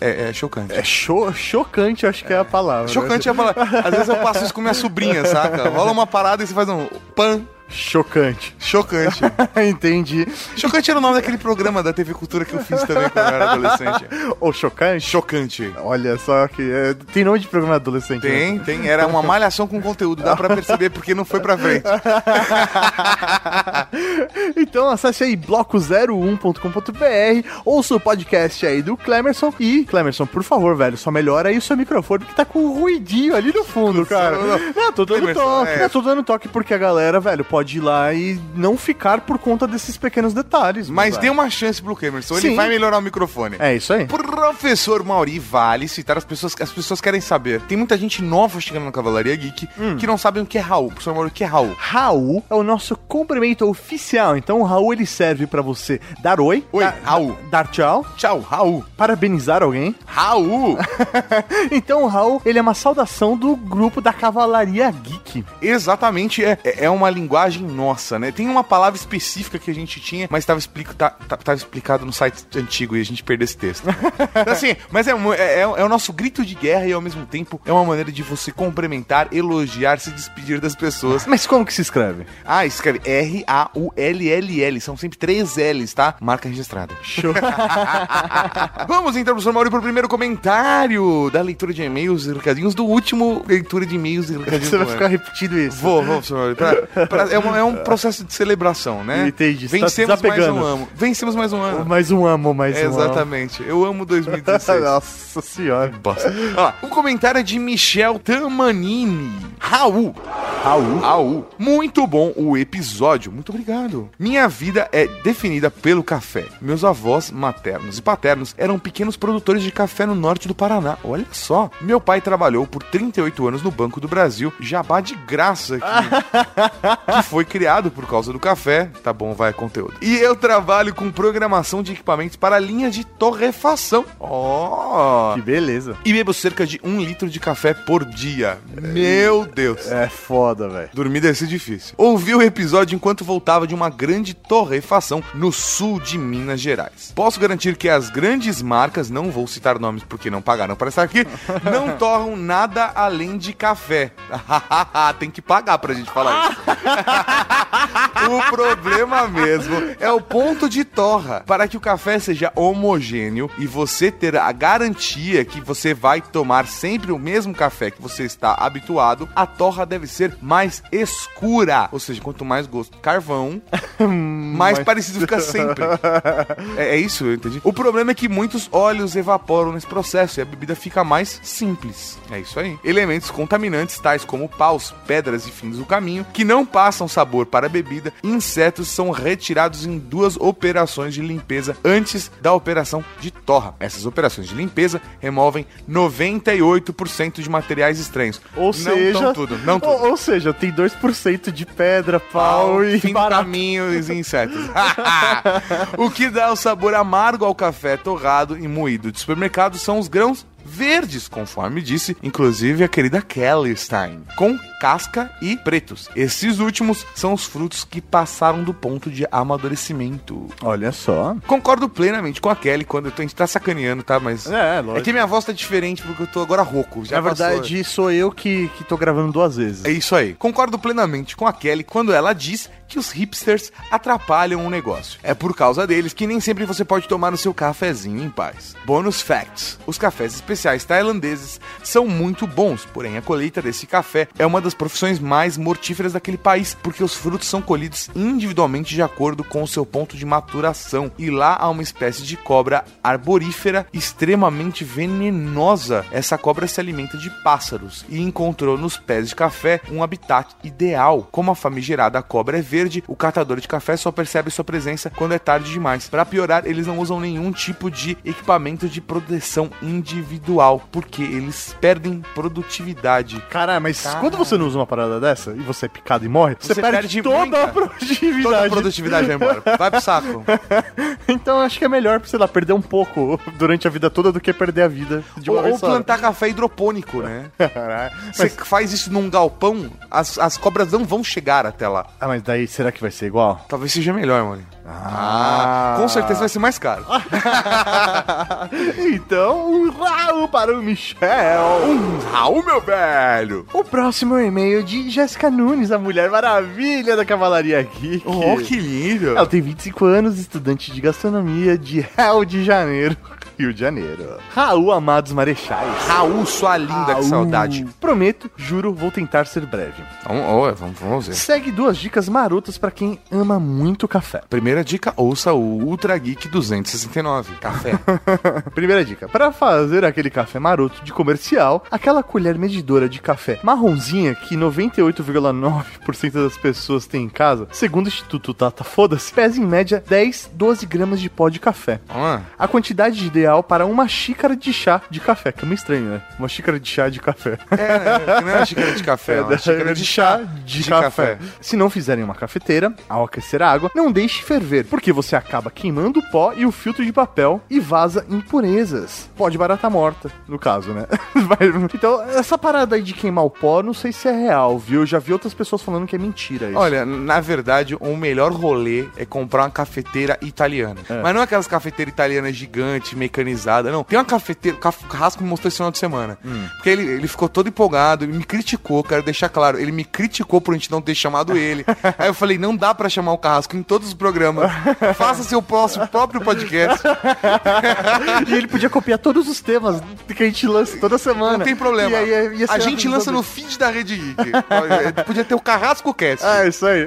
É, é chocante. É cho chocante, eu acho que é a palavra. Chocante é a palavra. Às vezes eu passo isso com minha sobrinha, saca? Rola uma parada e você faz um pan. Chocante. Chocante. <laughs> Entendi. Chocante era o nome daquele programa da TV Cultura que eu fiz também quando eu era adolescente. <laughs> Ou chocante? Chocante. Olha só que. é, tem nome de programa adolescente. né? Tem, tem. Era uma <laughs> malhação com conteúdo. Dá pra perceber porque não foi pra frente. então acesse aí bloco01.com.br, ouça o podcast aí do Clemerson. E, Clemerson, por favor, velho, só melhora aí o seu microfone que tá com um ruidinho ali no fundo, cara. não. Tô dando Clemerson, toque, é. Tô dando toque porque a galera, velho, pode ir lá e não ficar por conta desses pequenos detalhes. Mas dê uma chance pro Camerson. Ele vai melhorar o microfone. É isso aí. Professor Mauri, vale citar as pessoas as pessoas querem saber. Tem muita gente nova chegando na Cavalaria Geek Hum. que não sabem o que é Raul. Professor Mauri, o que é Raul? Raul é o nosso cumprimento oficial. Então o Raul ele serve pra você dar oi, Oi, dar, Raul. dar tchau, Tchau, Raul. parabenizar alguém. Raul! <laughs> Então o Raul ele é uma saudação do grupo da Cavalaria Geek. Exatamente, é, é uma linguagem nossa, né? Tem uma palavra específica que a gente tinha, mas estava explico, tá- tá- explicado no site antigo e a gente perdeu esse texto. Então, <laughs> assim, mas é, é, é- é o nosso grito de guerra e ao mesmo tempo é uma maneira de você cumprimentar, elogiar, se despedir das pessoas. Mas como que se escreve? Ah, escreve R-A-U-L-L-L. São sempre três L's, tá? Marca registrada. Show. <laughs> Vamos então, professor Mauri, pro primeiro comentário da leitura de e-mails e recadinhos do último leitura de e-mails e recadinhos Você vai ficar repetindo isso. Vou, vou, professor Mauri. Pra- pra- <laughs> é, um, é um processo de celebração, né? Entendi, tá Vencemos mais desapegando. um ano. Vencemos mais um ano. Mais um amo, mais um amo. Exatamente. Eu amo <laughs> 2016. Nossa senhora. Bosta. Ó o comentário é de Michel Tamanini. Raul. Raul. Raul. Muito bom o episódio. Muito obrigado. Minha vida é definida pelo café. Meus avós maternos e paternos eram pequenos produtores de café no norte do Paraná. Olha só. Meu pai trabalhou por 38 anos no Banco do Brasil. Jabá de graça aqui. <laughs> que foi criado por causa do café. Tá bom, vai conteúdo. E eu trabalho com programação de equipamentos para linhas de torrefação. Ó. Que beleza. E bebo cerca de um litro de café por dia. Meu Deus. É foda, velho. Dormir deve ser difícil. Ouvi o episódio enquanto voltava de uma grande torrefação no sul de Minas Gerais. Posso garantir que as grandes marcas, não vou citar nomes porque não pagaram para estar aqui, <laughs> não torram nada além de café. <laughs> Tem que pagar pra gente falar isso. <laughs> <laughs> o problema mesmo é o ponto de torra. Para que o café seja homogêneo e você ter a garantia que você vai tomar sempre o mesmo café que você está habituado, a torra deve ser mais escura. Ou seja, quanto mais gosto carvão, <laughs> mais parecido fica sempre. <laughs> É, é isso, eu entendi. O problema é que muitos óleos evaporam nesse processo e a bebida fica mais simples. É isso aí. Elementos contaminantes, tais como paus, pedras e fins do caminho, que não passam sabor para a bebida, e insetos são retirados em duas operações de limpeza antes da operação de torra. Essas operações de limpeza removem 98% de materiais estranhos. Ou não seja, tudo, não tudo. Ou, ou seja, tem 2% de pedra, pau e fim do barato. caminho e os insetos. <laughs> o que dá o sabor amargo ao café torrado e moído de supermercado são os grãos verdes, conforme disse, inclusive a querida Kelly Stein, com casca e pretos. Esses últimos são os frutos que passaram do ponto de amadurecimento. Olha só. Concordo plenamente com a Kelly quando eu tô, a gente tá sacaneando, tá? Mas É, é lógico. que minha voz tá diferente porque eu tô agora rouco. Já Na passou. verdade, sou eu que, que tô gravando duas vezes. É isso aí. Concordo plenamente com a Kelly quando ela diz que os hipsters atrapalham o negócio. É por causa deles que nem sempre você pode tomar o seu cafezinho em paz. Bônus facts: os cafés especiais tailandeses são muito bons, porém a colheita desse café é uma das profissões mais mortíferas daquele país, porque os frutos são colhidos individualmente de acordo com o seu ponto de maturação. E lá há uma espécie de cobra arborífera extremamente venenosa. Essa cobra se alimenta de pássaros e encontrou nos pés de café um habitat ideal. Como a famigerada cobra é verde, o catador de café só percebe sua presença quando é tarde demais. Para piorar, eles não usam nenhum tipo de equipamento de proteção individual, porque eles perdem produtividade. Caralho, mas Caralho. quando você não usa uma parada dessa e você é picado e morre, você, Você perde, perde toda muita- a produtividade. Toda a produtividade vai embora. Vai pro saco. <laughs> Então acho que é melhor, sei lá, perder um pouco durante a vida toda do que perder a vida de uma Ou, ou plantar café hidropônico, né? <laughs> Caralho. Você faz isso num galpão, as, as cobras não vão chegar até lá. Ah, mas daí será que vai ser igual? Talvez seja melhor, mano. Ah, com certeza vai ser mais caro. <laughs> então, um Raul para o Michel. Um Raul, meu velho! O próximo é e-mail de Jéssica Nunes, a Mulher Maravilha da Cavalaria Geek. Oh, que lindo! Ela tem 25 anos, estudante de gastronomia de Rio de Janeiro. Rio de Janeiro. Raul Amados Marechais. Raul, sua linda, que Raul. saudade. Prometo, juro, vou tentar ser breve. Vamos, ó, vamos, vamos ver. Segue duas dicas marotas pra quem ama muito café. Primeira dica, ouça o Ultra Geek 269, café. <laughs> Primeira dica: para fazer aquele café maroto de comercial, aquela colher medidora de café marronzinha que 98,9% das pessoas têm em casa, segundo o Instituto Tata Foda-se, pesa em média 10, 12 gramas de pó de café. Ah, A quantidade para uma xícara de chá de café, que é meio estranho, né? Uma xícara de chá de café. é, né? não é uma xícara de café, é uma xícara de chá de, de café. café. Se não fizerem uma cafeteira, ao aquecer a água, não deixe ferver, porque você acaba queimando o pó e o filtro de papel e vaza impurezas. Pó de barata morta, no caso, né? <laughs> Então, essa parada aí de queimar o pó, não sei se é real, viu? Eu já vi outras pessoas falando que é mentira isso. Olha, na verdade, o melhor rolê é comprar uma cafeteira italiana. É. Mas não aquelas cafeteiras italianas gigantes, mecanizadas, não. Tem uma cafeteira, o Carrasco me mostrou esse final de semana. Hum. Porque ele, ele ficou todo empolgado, e me criticou, quero deixar claro. Ele me criticou por a gente não ter chamado ele. <laughs> Aí eu falei, não dá pra chamar o Carrasco em todos os programas. Faça seu próximo próprio podcast. <laughs> e ele podia copiar todos os temas que a gente lança toda semana. Não tem problema. E aí, a gente lança no feed da Rede Geek. Podia ter o Carrasco Cast. Ah, é isso aí.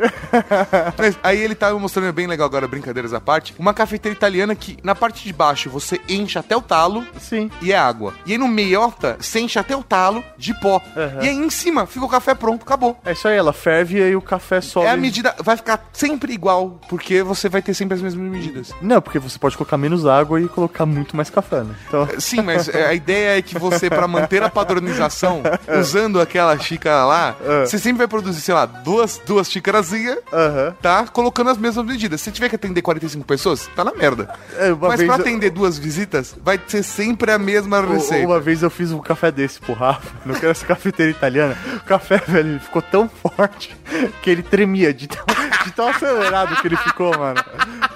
<laughs> Mas aí ele tava mostrando bem legal agora, brincadeiras à parte, uma cafeteira italiana que na parte de baixo você enche até o talo Sim. e é água. E aí no meiota, você enche até o talo de pó. Aham. E aí em cima fica o café pronto, acabou. É isso aí, ela ferve e aí o café sobe. É a medida, vai ficar sempre igual, porque você vai ter sempre as mesmas medidas. Não, porque você pode colocar menos água e colocar muito mais café, né? Então, <laughs> Sim, mas é, a ideia é que você, pra manter a padronização, <laughs> usando aquela xícara lá, É. você sempre vai produzir, sei lá, duas, duas xícarazinhas, aham. tá? Colocando as mesmas medidas. Se tiver que atender 45 pessoas, tá na merda. É, Mas pra atender duas visitas, vai ser sempre a mesma receita. Uma vez eu fiz um café desse pro Rafa, não quero essa cafeteira italiana. O café, velho, ele ficou tão forte que ele tremia de tão, de tão acelerado que ele ficou, mano.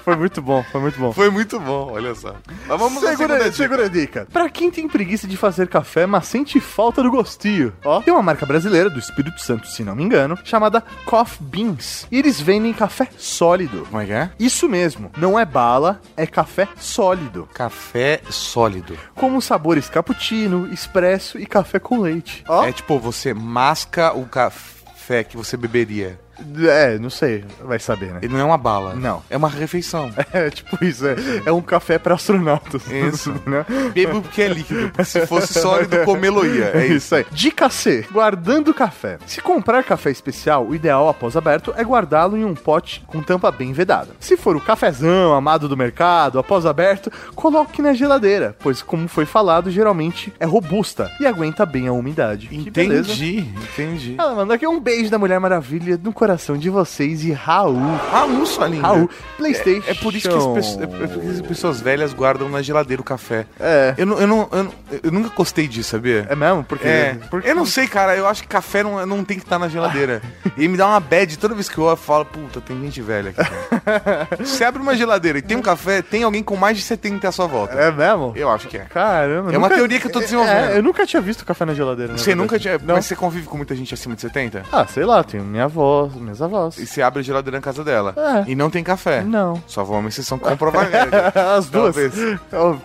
Foi muito bom, foi muito bom. Foi muito bom, olha só. Mas vamos à segunda segura, dica. segura dica. Pra quem tem preguiça de fazer café, mas sente falta do gostinho, ó, tem uma marca brasileira do Espírito Santo, se não me engano, chamada Coffee Beans. E eles vendem café sólido. Como é que é? Isso mesmo, não é bala, é café sólido. Café sólido. Como os sabores cappuccino, expresso e café com leite. Ó, É tipo, você masca o café que você beberia. É, não sei, vai saber, né? Ele não é uma bala. Não. É uma refeição. <laughs> É tipo isso, é, é um café pra astronautas. Isso. né? Bebo porque é líquido. Se fosse sólido, comê-lo-ia. É isso. aí. Dica C: guardando café. Se comprar café especial, o ideal após aberto é guardá-lo em um pote com tampa bem vedada. Se for o cafezão amado do mercado, após aberto, coloque na geladeira, pois, como foi falado, geralmente é robusta e aguenta bem a umidade. Entendi, entendi. Ela mandou aqui um beijo da Mulher Maravilha no coração de vocês e Raul. Raul, sua linda. Raul, PlayStation. É, é por isso que as, pessoas, é as pessoas velhas guardam na geladeira o café. É. Eu, não, eu, não, eu, eu nunca gostei disso, sabia? É mesmo? Porque, É, porque eu não sei, cara. Eu acho que café não, não tem que estar na geladeira. <laughs> e me dá uma bad toda vez que eu olho, eu falo, puta, tem gente velha aqui. cara. <laughs> Você abre uma geladeira e tem um café, tem alguém com mais de 70 à sua volta. É mesmo? Eu acho que é. Caramba. É uma teoria que eu tô desenvolvendo. É, eu nunca tinha visto café na geladeira. Você verdade. nunca tinha. Não. Mas você convive com muita gente acima de 70? Ah, sei lá, tem minha avó, minhas avós. E você abre a geladeira na casa dela. É. E não tem café. Não. Só vou uma exceção que comprova a <laughs> regra. As duas. Talvez.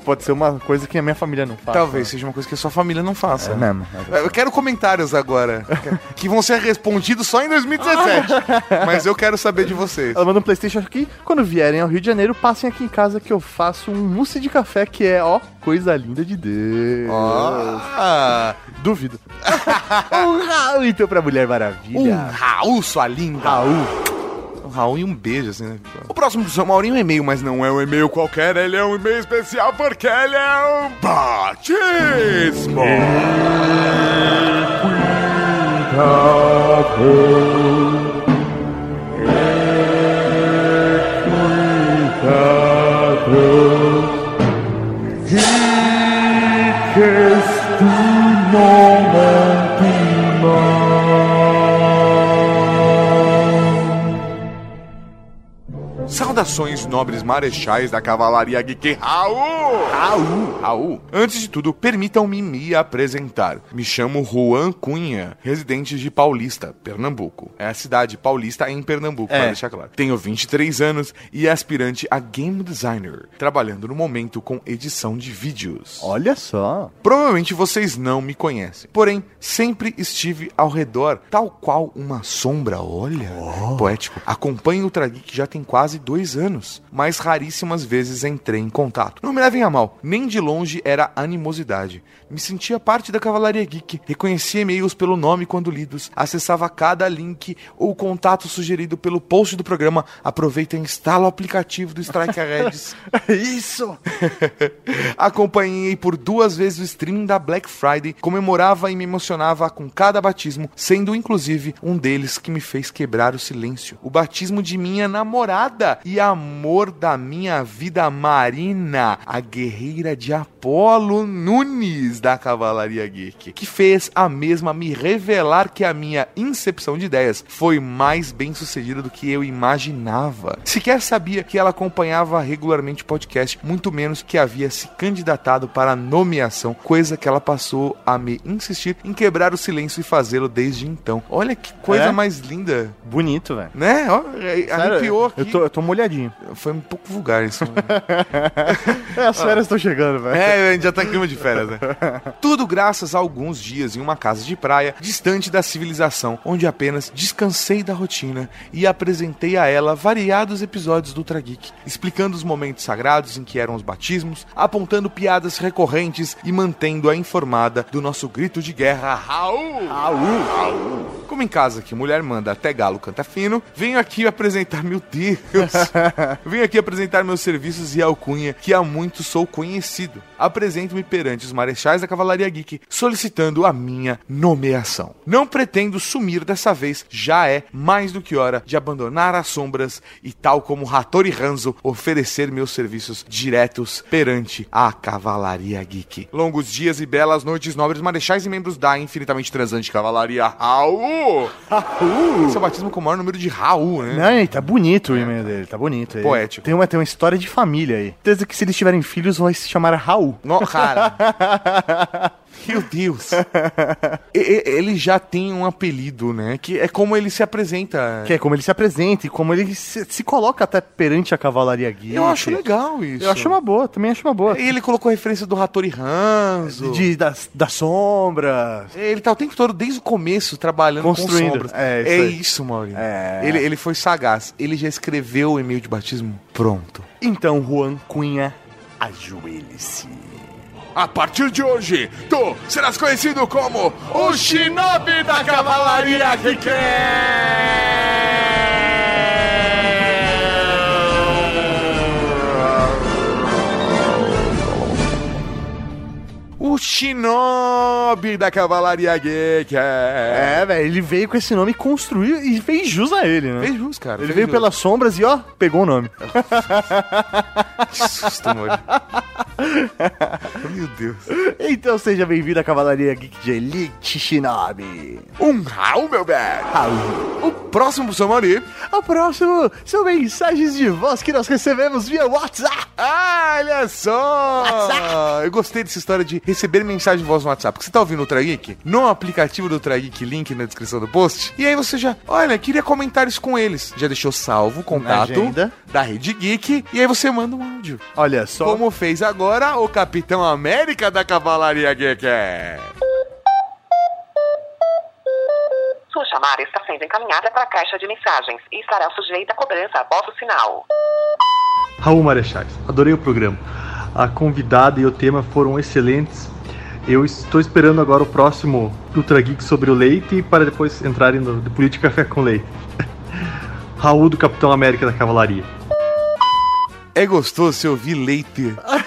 Pode ser uma coisa que a minha família não faz. Talvez seja uma coisa que a sua família não faça. É mesmo. Eu quero comentários agora. que vão ser respondidos só em 2017. <laughs> mas eu quero saber de vocês. Ela manda um Playstation aqui. Quando vierem ao Rio de Janeiro, passem aqui em casa que eu faço um mousse de café que é, ó, coisa linda de Deus. Ah, Duvido. <laughs> um Raul, então, pra Mulher um Maravilha. Raul, sua linda. Raul. Um Raul e um beijo, assim, né? O próximo do São Maurinho é um e-mail, mas não é um e-mail qualquer, ele é um e-mail especial porque ele é um batismo. Saudações, nobres marechais da Cavalaria Geek Raul! Raul! Raul! Antes de tudo, permitam-me me apresentar. Me chamo Juan Cunha, residente de Paulista, Pernambuco. É a cidade paulista em Pernambuco, É. para deixar claro. Tenho 23 anos e é aspirante a game designer, trabalhando no momento com edição de vídeos. Olha só. Provavelmente vocês não me conhecem. Porém, sempre estive ao redor, tal qual uma sombra. Olha, poético. Acompanho o Ultra Geek já tem quase dois anos, mas raríssimas vezes entrei em contato. Não me levem a mal, nem de longe era animosidade. Me sentia parte da Cavalaria Geek, reconhecia e-mails pelo nome quando lidos, acessava cada link ou contato sugerido pelo post do programa. Aproveita e instala o aplicativo do Strike <laughs> Reds. Isso! <laughs> Acompanhei por duas vezes o streaming da Black Friday, comemorava e me emocionava com cada batismo, sendo inclusive um deles que me fez quebrar o silêncio. O batismo de minha namorada e amor da minha vida, Marina, a guerreira de Apolo Nunes da Cavalaria Geek, que fez a mesma me revelar que a minha incepção de ideias foi mais bem sucedida do que eu imaginava. Sequer sabia que ela acompanhava regularmente o podcast, muito menos que havia se candidatado para nomeação, coisa que ela passou a me insistir em quebrar o silêncio e fazê-lo desde então. Olha que coisa É? mais linda, Bonito, velho. né? Ó, arrepiou aqui. Eu tô, eu tô molhadinho. Foi um pouco vulgar isso. <laughs> É, as férias estão chegando, velho. É, a gente já tá em clima de férias, né? Tudo graças a alguns dias em uma casa de praia, distante da civilização, onde apenas descansei da rotina e apresentei a ela variados episódios do Ultra Geek, explicando os momentos sagrados em que eram os batismos, apontando piadas recorrentes e mantendo-a informada do nosso grito de guerra, Raul! Raul! Como em casa que mulher manda até galo canta fino, venho aqui apresentar, meu Deus, <laughs> venho aqui apresentar meus serviços e alcunha que há muito sou conhecido. Apresento-me perante os marechais da Cavalaria Geek, solicitando a minha nomeação. Não pretendo sumir dessa vez, já é mais do que hora de abandonar as sombras e, tal como Hattori Hanzo, oferecer meus serviços diretos perante a Cavalaria Geek. Longos dias e belas noites, nobres marechais e membros da infinitamente transante Cavalaria Raul! Raul! É o batismo com o maior número de Raul, né? Não, tá bonito o e-mail dele, tá bonito. Poético. Tem uma, tem uma história de família aí. Certeza que se eles tiverem filhos, vai se chamar Raul. No, cara. <laughs> Meu Deus. Ele já tem um apelido, né? Que é como ele se apresenta. Que é como ele se apresenta e como ele se, se coloca até perante a cavalaria guia. Eu acho legal isso. Eu acho uma boa, também acho uma boa. E ele colocou a referência do Hattori Hanzo. De, das, das sombras. Ele tá o tempo todo, desde o começo, trabalhando Construindo. com sombras. É, isso É isso, Maurinho. É. Ele, ele foi sagaz. Ele já escreveu o e-mail de batismo pronto. Então, Juan Cunha, ajoelhe-se. A partir de hoje, tu serás conhecido como o Shinobi da Cavalaria Geek! O Shinobi da Cavalaria Geek! É, velho, ele veio com esse nome, construiu e fez jus a ele, né? Fez jus, cara. Ele veio jus. pelas sombras e, ó, pegou o nome. Que susto, mano. Meu Deus. Então seja bem-vindo à Cavalaria Geek de Elite Shinobi. Um Raul, meu velho! O próximo, Samari. O próximo são mensagens de voz que nós recebemos via WhatsApp. Ah, olha só! Eu gostei dessa história de receber mensagem de voz no WhatsApp. Porque você tá ouvindo o Trageek? No aplicativo do Trageek, link na descrição do post. E aí você já, olha, queria comentários com eles. Já deixou salvo o contato agenda. da Rede Geek. E aí você manda um áudio. Olha só. Como fez agora o Capitão América da Cavalaria Geek. Sua chamada está sendo encaminhada para a caixa de mensagens e estará sujeita a cobrança após o sinal. Raul Marechais, adorei o programa. A convidada e o tema foram excelentes. Eu estou esperando agora o próximo Ultra Geek sobre o leite para depois entrarem no de política café com leite. <laughs> Raul do Capitão América da Cavalaria. É gostoso se ouvir leite. <laughs>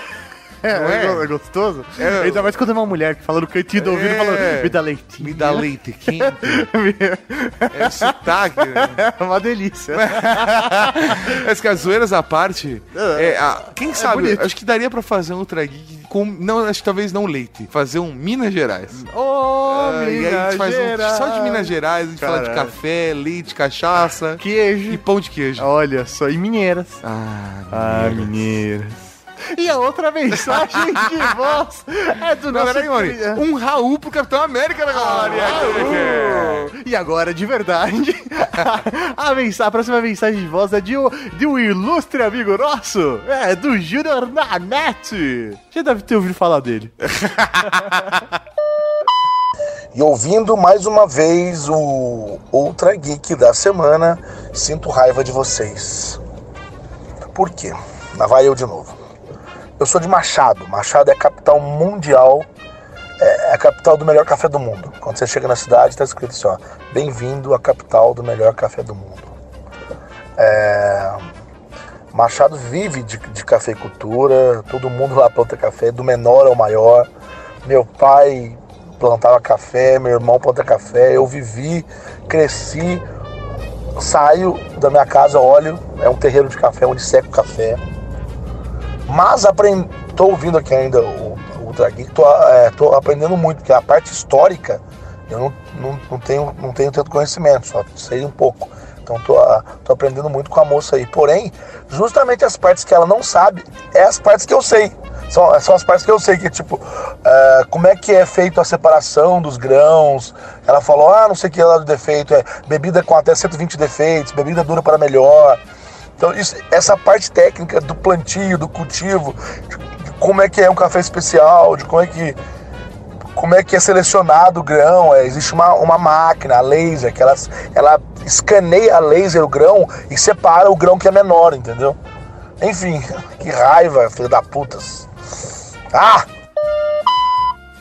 É, é? é? é gostoso? É. Ainda mais quando é uma mulher que fala no cantinho do ouvido É. falando, me dá leitinho. Me dá leite quente. <laughs> É sotaque, né? É uma delícia. As que as zoeiras à parte, é, a- quem sabe, bonito. acho que daria pra fazer um Geek com, não, acho que talvez não leite, fazer um Minas Gerais. Ô, Ah, e aí a gente faz um, só de Minas Gerais, a gente fala de Caralho. café, leite, cachaça Queijo. e pão de queijo. Olha só, e mineiras. Ah, Ah, mineiras. E a outra mensagem de <laughs> voz é do Não, nosso... peraí, Mori. Um Raul pro Capitão América da Cavalaria. Geek. E agora, de verdade, <laughs> a, mensa- a próxima mensagem de voz é de, um- de um ilustre amigo nosso, é do Júnior Nanete. Já deve ter ouvido falar dele. <laughs> E ouvindo mais uma vez o Ultra Geek da semana, sinto raiva de vocês. Por quê? Lá vai eu de novo. Eu sou de Machado. Machado é a capital mundial, é a capital do melhor café do mundo. Quando você chega na cidade, está escrito assim: ó, bem-vindo à capital do melhor café do mundo. É, Machado vive de, de cafeicultura, todo mundo lá planta café, do menor ao maior. Meu pai plantava café, meu irmão planta café, eu vivi, cresci, saio da minha casa, olho, é um terreiro de café onde seco café. Mas aprendi, tô ouvindo aqui ainda o, Ultra Geek, tô, é, aprendendo muito, porque a parte histórica eu não, não, não, tenho, não tenho tanto conhecimento, só sei um pouco. Então tô, ah, tô aprendendo muito com a moça aí. Porém, justamente as partes que ela não sabe, é as partes que eu sei. São, são as partes que eu sei, que tipo, ah, como é que é feito a separação dos grãos. Ela falou, ah, não sei o que lá do defeito, é bebida com até 120 defeitos, bebida dura para melhor. Então, isso, essa parte técnica do plantio, do cultivo, de, de como é que é um café especial, de como é que como é que é selecionado o grão. É, existe uma, uma máquina, a laser, que ela, ela escaneia a laser o grão e separa o grão que é menor, entendeu? Enfim, <laughs> que raiva, filho da putas. Ah!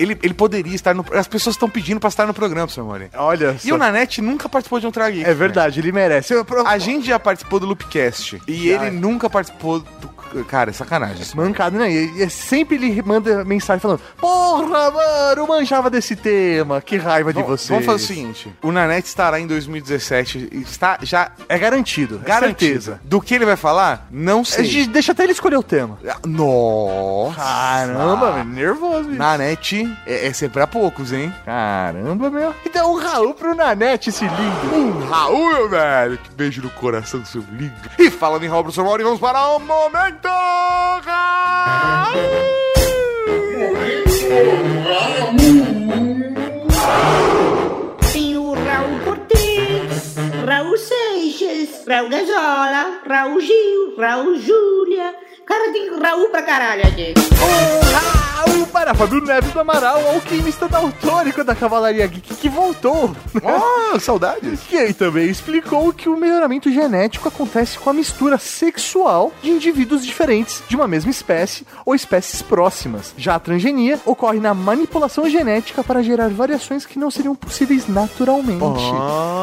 Ele, ele poderia estar no. As pessoas estão pedindo pra estar no programa, seu Mori. Olha E o Nanete nunca participou de um Trageek. É verdade, ele merece. Eu- A gente já participou do Loopcast. E Já. ele nunca participou do. Cara, é sacanagem. Mancado, né? E, e sempre ele manda mensagem falando: Porra, mano, eu manjava desse tema. Que raiva de você. Vamos fazer o seguinte: o Nanete estará em 2017. e Está já. É garantido. é certeza. Do que ele vai falar? Não sei. gente deixa até ele escolher o tema. Nossa! Caramba, velho, nervoso. bicho. Nanete é, é sempre pra poucos, hein? Caramba, meu. Então, um Raul pro Nanete, esse lindo. Um Raul, meu velho! Que beijo no coração, seu lindo. E falando em Raul pro seu Mauro, vamos para o Momento Raul! Tem o Raul Cortez, Raul Seixas, Raul Gazola, Raul Gil, Raul Júlia. Cara, tem Raul pra caralho aqui. Um Raul para Fábio Neves do Amaral, alquimista daltônico da Cavalaria Geek, que voltou. Oh, saudades! Que <laughs> aí também explicou que o melhoramento genético acontece com a mistura sexual de indivíduos diferentes de uma mesma espécie ou espécies próximas. Já a transgenia ocorre na manipulação genética para gerar variações que não seriam possíveis naturalmente.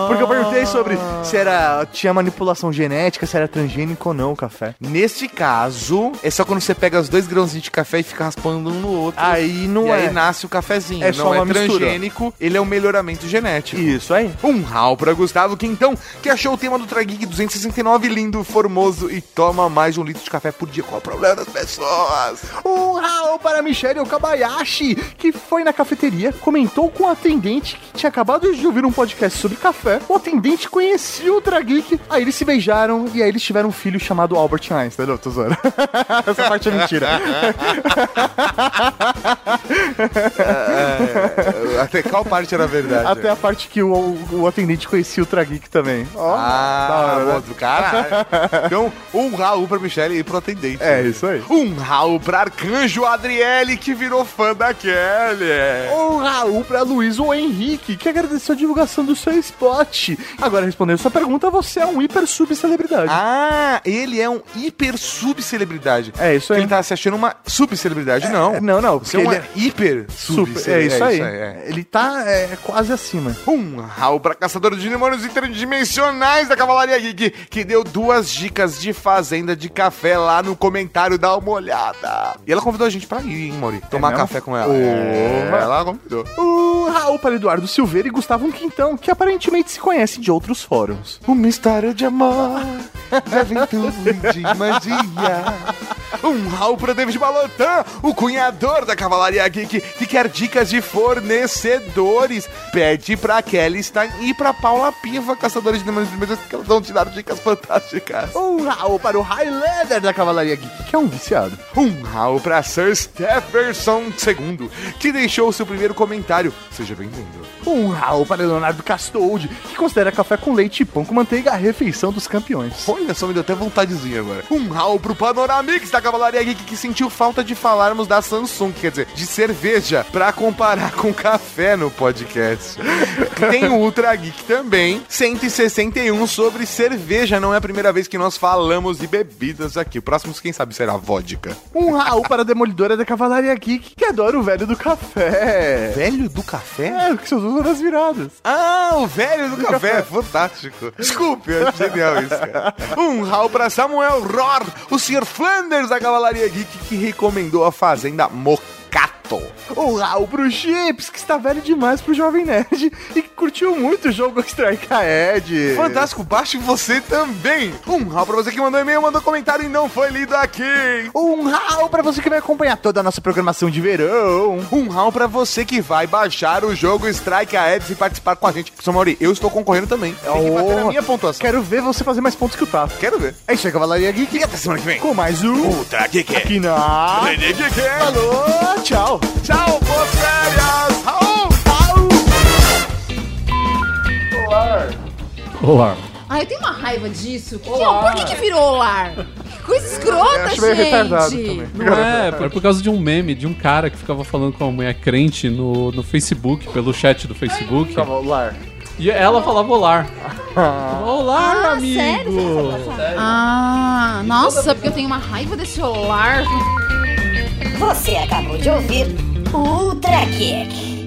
Porque eu perguntei sobre se era tinha manipulação genética, se era transgênico ou não o café. Neste caso, é só quando você pega os dois grãozinhos de café e fica raspando um no outro. Aí não é. aí nasce o cafezinho. É não só é uma mistura. transgênico, ele é um melhoramento genético. Isso aí. Um rau pra Gustavo Quintão, que achou o tema do Trageek 269 lindo, formoso e toma mais de um litro de café por dia. Qual o problema das pessoas? Um Raul para Michelle Okabayashi, que foi na cafeteria, comentou com o atendente que tinha acabado de ouvir um podcast sobre café. O atendente conhecia o Trageek, aí eles se beijaram e aí eles tiveram um filho chamado Albert Einstein. Não, tô zoando. <laughs> <laughs> Essa parte é mentira. <laughs> É, até qual parte era verdade? Até a parte que o, o atendente conhecia o Trageek também. Ó, Ah, hora, né? outro caralho. Então, um Raul pra Michelle e pro atendente. É, isso aí. Um Raul pra Arcanjo Adriele, que virou fã da Kelly. Um Raul pra Luiz ou Henrique, que agradeceu a divulgação do seu spot. Agora, respondendo sua pergunta, você é um hiper subcelebridade. Ah, ele é um hiper subcelebridade. É isso Que aí. ele tá se achando uma subcelebridade, não. É, não, não, Você é uma ele hiper Super, subcelebridade. é isso aí. é. Ele tá é, quase acima. Um Raul pra caçador de demônios interdimensionais da Cavalaria Geek, que deu duas dicas de fazenda de café lá no comentário, dá uma olhada. E ela convidou a gente pra ir, hein, Mauri? Tomar mesmo? café com ela. É, mas- ela convidou. O Raul para Eduardo Silveira e Gustavo Quintão, que aparentemente se conhecem de outros fóruns. Uma história de amor, <laughs> de aventura e de magia. Um Raul pra David Balotan, o cunhador da Cavalaria Geek, que quer dicas de fornecedores. Pede pra Kelly Stein e pra Paula Piva, caçadores de demônios primeiros, que elas vão te dar dicas fantásticas. Um Raul para o Highlander da Cavalaria Geek, que é um viciado. Um Raul pra Sir Stephenson II, que deixou o seu primeiro comentário. Seja bem-vindo. Um Raul para Leonardo Castold, que considera café com leite e pão com manteiga a refeição dos campeões. Olha só, me deu até vontadezinha agora. Um Raul pro Panoramix da Cavalaria Geek que sentiu falta de falarmos da Samsung, quer dizer, de cerveja, pra comparar com café no podcast. Tem o Ultra Geek também, 161 sobre cerveja. Não é a primeira vez que nós falamos de bebidas aqui. O próximo, quem sabe, será vodka. Um Raul para a Demolidora da Cavalaria Geek, que adora o velho do café. Velho do café? É, que seus usa nas viradas. Ah, o velho do café, fantástico. Desculpe, é genial isso, cara. Um Raul pra Samuel Rohr, o Sr. Flanders da Cavalaria Geek, que recomendou a Fazenda Mocato. Um Raul pro Chips, que está velho demais pro Jovem Nerd e que curtiu muito o jogo Strike Ahead. Fantástico, baixe você também. Um Raul pra você que mandou e-mail, mandou comentário e não foi lido aqui. Um Raul pra você que vai acompanhar toda a nossa programação de verão. Um Raul pra você que vai baixar o jogo Strike Ahead e participar com a gente. São Mauri, eu estou concorrendo também. Tem que bater a minha pontuação. Quero ver você fazer mais pontos que o Tato. Quero ver. É isso aí, Cavalaria Geek. E até semana que vem. Com mais um Ultra Geek. aqui na... Rede Geek. Falou, tchau. Tchau, boas férias. Raul. Olá. Ah, eu tenho uma raiva disso. Que que é? Por que, que virou lar? Que coisa escrota, gente. retardado também. Não é, é por causa de um meme de um cara que ficava falando com uma mulher crente no, no Facebook, pelo chat do Facebook. Tava lar. E ela falava olá. <laughs> Olá, Ah, amigo! sério? Ah, nossa, porque eu tenho uma raiva desse lar. Você acabou de ouvir Ultra Kick.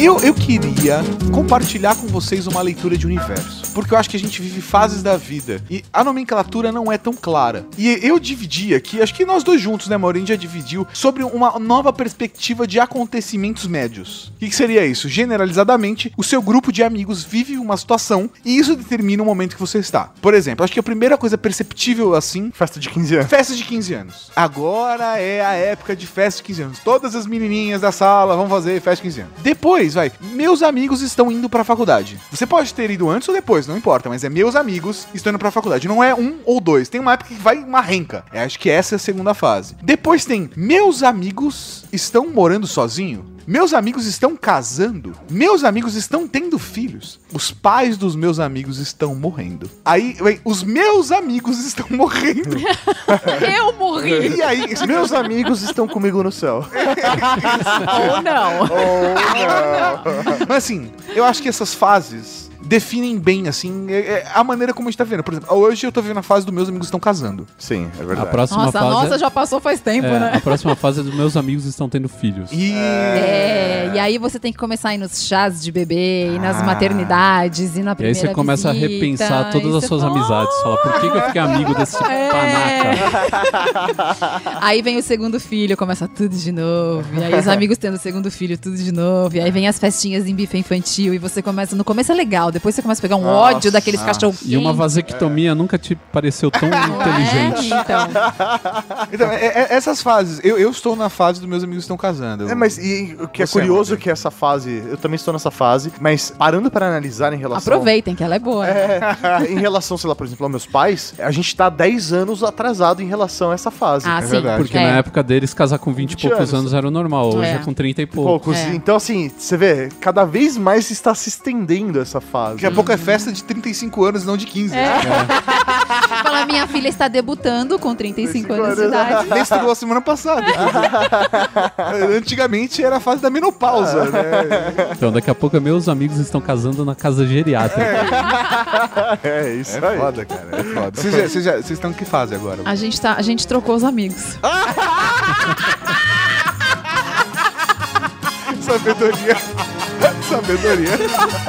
Eu, eu queria compartilhar com vocês uma leitura de universo. Porque eu acho que a gente vive fases da vida. E a nomenclatura não é tão clara. E eu dividi aqui, acho que nós dois juntos, né, Maurinho, já dividiu, sobre uma nova perspectiva de acontecimentos médios. O que, que seria isso? Generalizadamente, o seu grupo de amigos vive uma situação e isso determina o momento que você está. Por exemplo, acho que a primeira coisa perceptível assim. Festa de 15 anos. Festa de 15 anos. Agora é a época de festa de 15 anos. Todas as menininhas da sala vão fazer festa de 15 anos. Depois, vai, meus amigos estão indo pra faculdade. Você pode ter ido antes ou depois, não importa, mas é meus amigos estão indo pra faculdade. Não é um ou dois. Tem uma época que vai uma renca. Eu acho que essa é a segunda fase. Depois tem meus amigos estão morando sozinho. Meus amigos estão casando. Meus amigos estão tendo filhos. Os pais dos meus amigos estão morrendo. Aí, vem, os meus amigos <laughs> estão morrendo. <laughs> Eu morri. E aí, Meus amigos estão comigo no céu. <laughs> Ou não. Mas assim, eu acho que essas fases definem bem, assim, é- é a maneira como a gente tá vendo. Por exemplo, hoje eu tô vivendo a fase dos meus amigos estão casando. Sim, é A verdade. próxima Nossa, fase. nossa, já passou faz tempo, é, né? A próxima fase é dos meus amigos estão tendo filhos. E. É, e aí você tem que começar a ir nos chás de bebê, e nas Ah. maternidades, e na E aí primeira você começa visita, a repensar todas as suas fala, amizades. Fala, por que, que eu fiquei amigo desse <laughs> É. panaca? <laughs> Aí vem o segundo filho, começa tudo de novo. E aí os amigos tendo o segundo filho, tudo de novo. E aí vem as festinhas em bife infantil. E você começa. No começo é legal, depois você começa a pegar um Nossa, ódio daqueles nossa. cachorro E uma vasectomia nunca te pareceu tão <laughs> inteligente. É, então. <laughs> Então, é- é- essas fases, eu, eu estou na fase dos meus amigos estão casando. É, mas e, o que é Você, curioso é que essa fase, eu também estou nessa fase, mas parando para analisar em relação. Aproveitem, que ela é boa. É, <laughs> em relação, sei lá, por exemplo, aos meus pais, a gente tá 10 anos atrasado em relação a essa fase. Ah, É sim. verdade. Porque É. na época deles, casar com 20 e 20 poucos anos. anos era o normal. Hoje é, É. com 30 e poucos. Poucos. É. Então, assim, você vê, cada vez mais está se estendendo essa fase. Daqui a pouco é festa de 35 anos, não de 15. É. <laughs> Fala, minha filha está debutando com 35 anos de idade. Menstruou semana passada. <laughs> Antigamente era a fase da menopausa, né? Então, daqui a pouco meus amigos estão casando na casa geriátrica. É, isso É aí. foda, cara. É foda. Vocês já- Vocês já- vocês estão em que fase agora? A gente, tá, a gente trocou os amigos. <laughs> Sabedoria. <laughs> Sabedoria.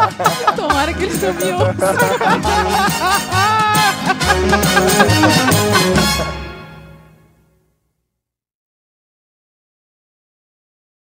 <laughs> Tomara que eles não me ouçam. <laughs>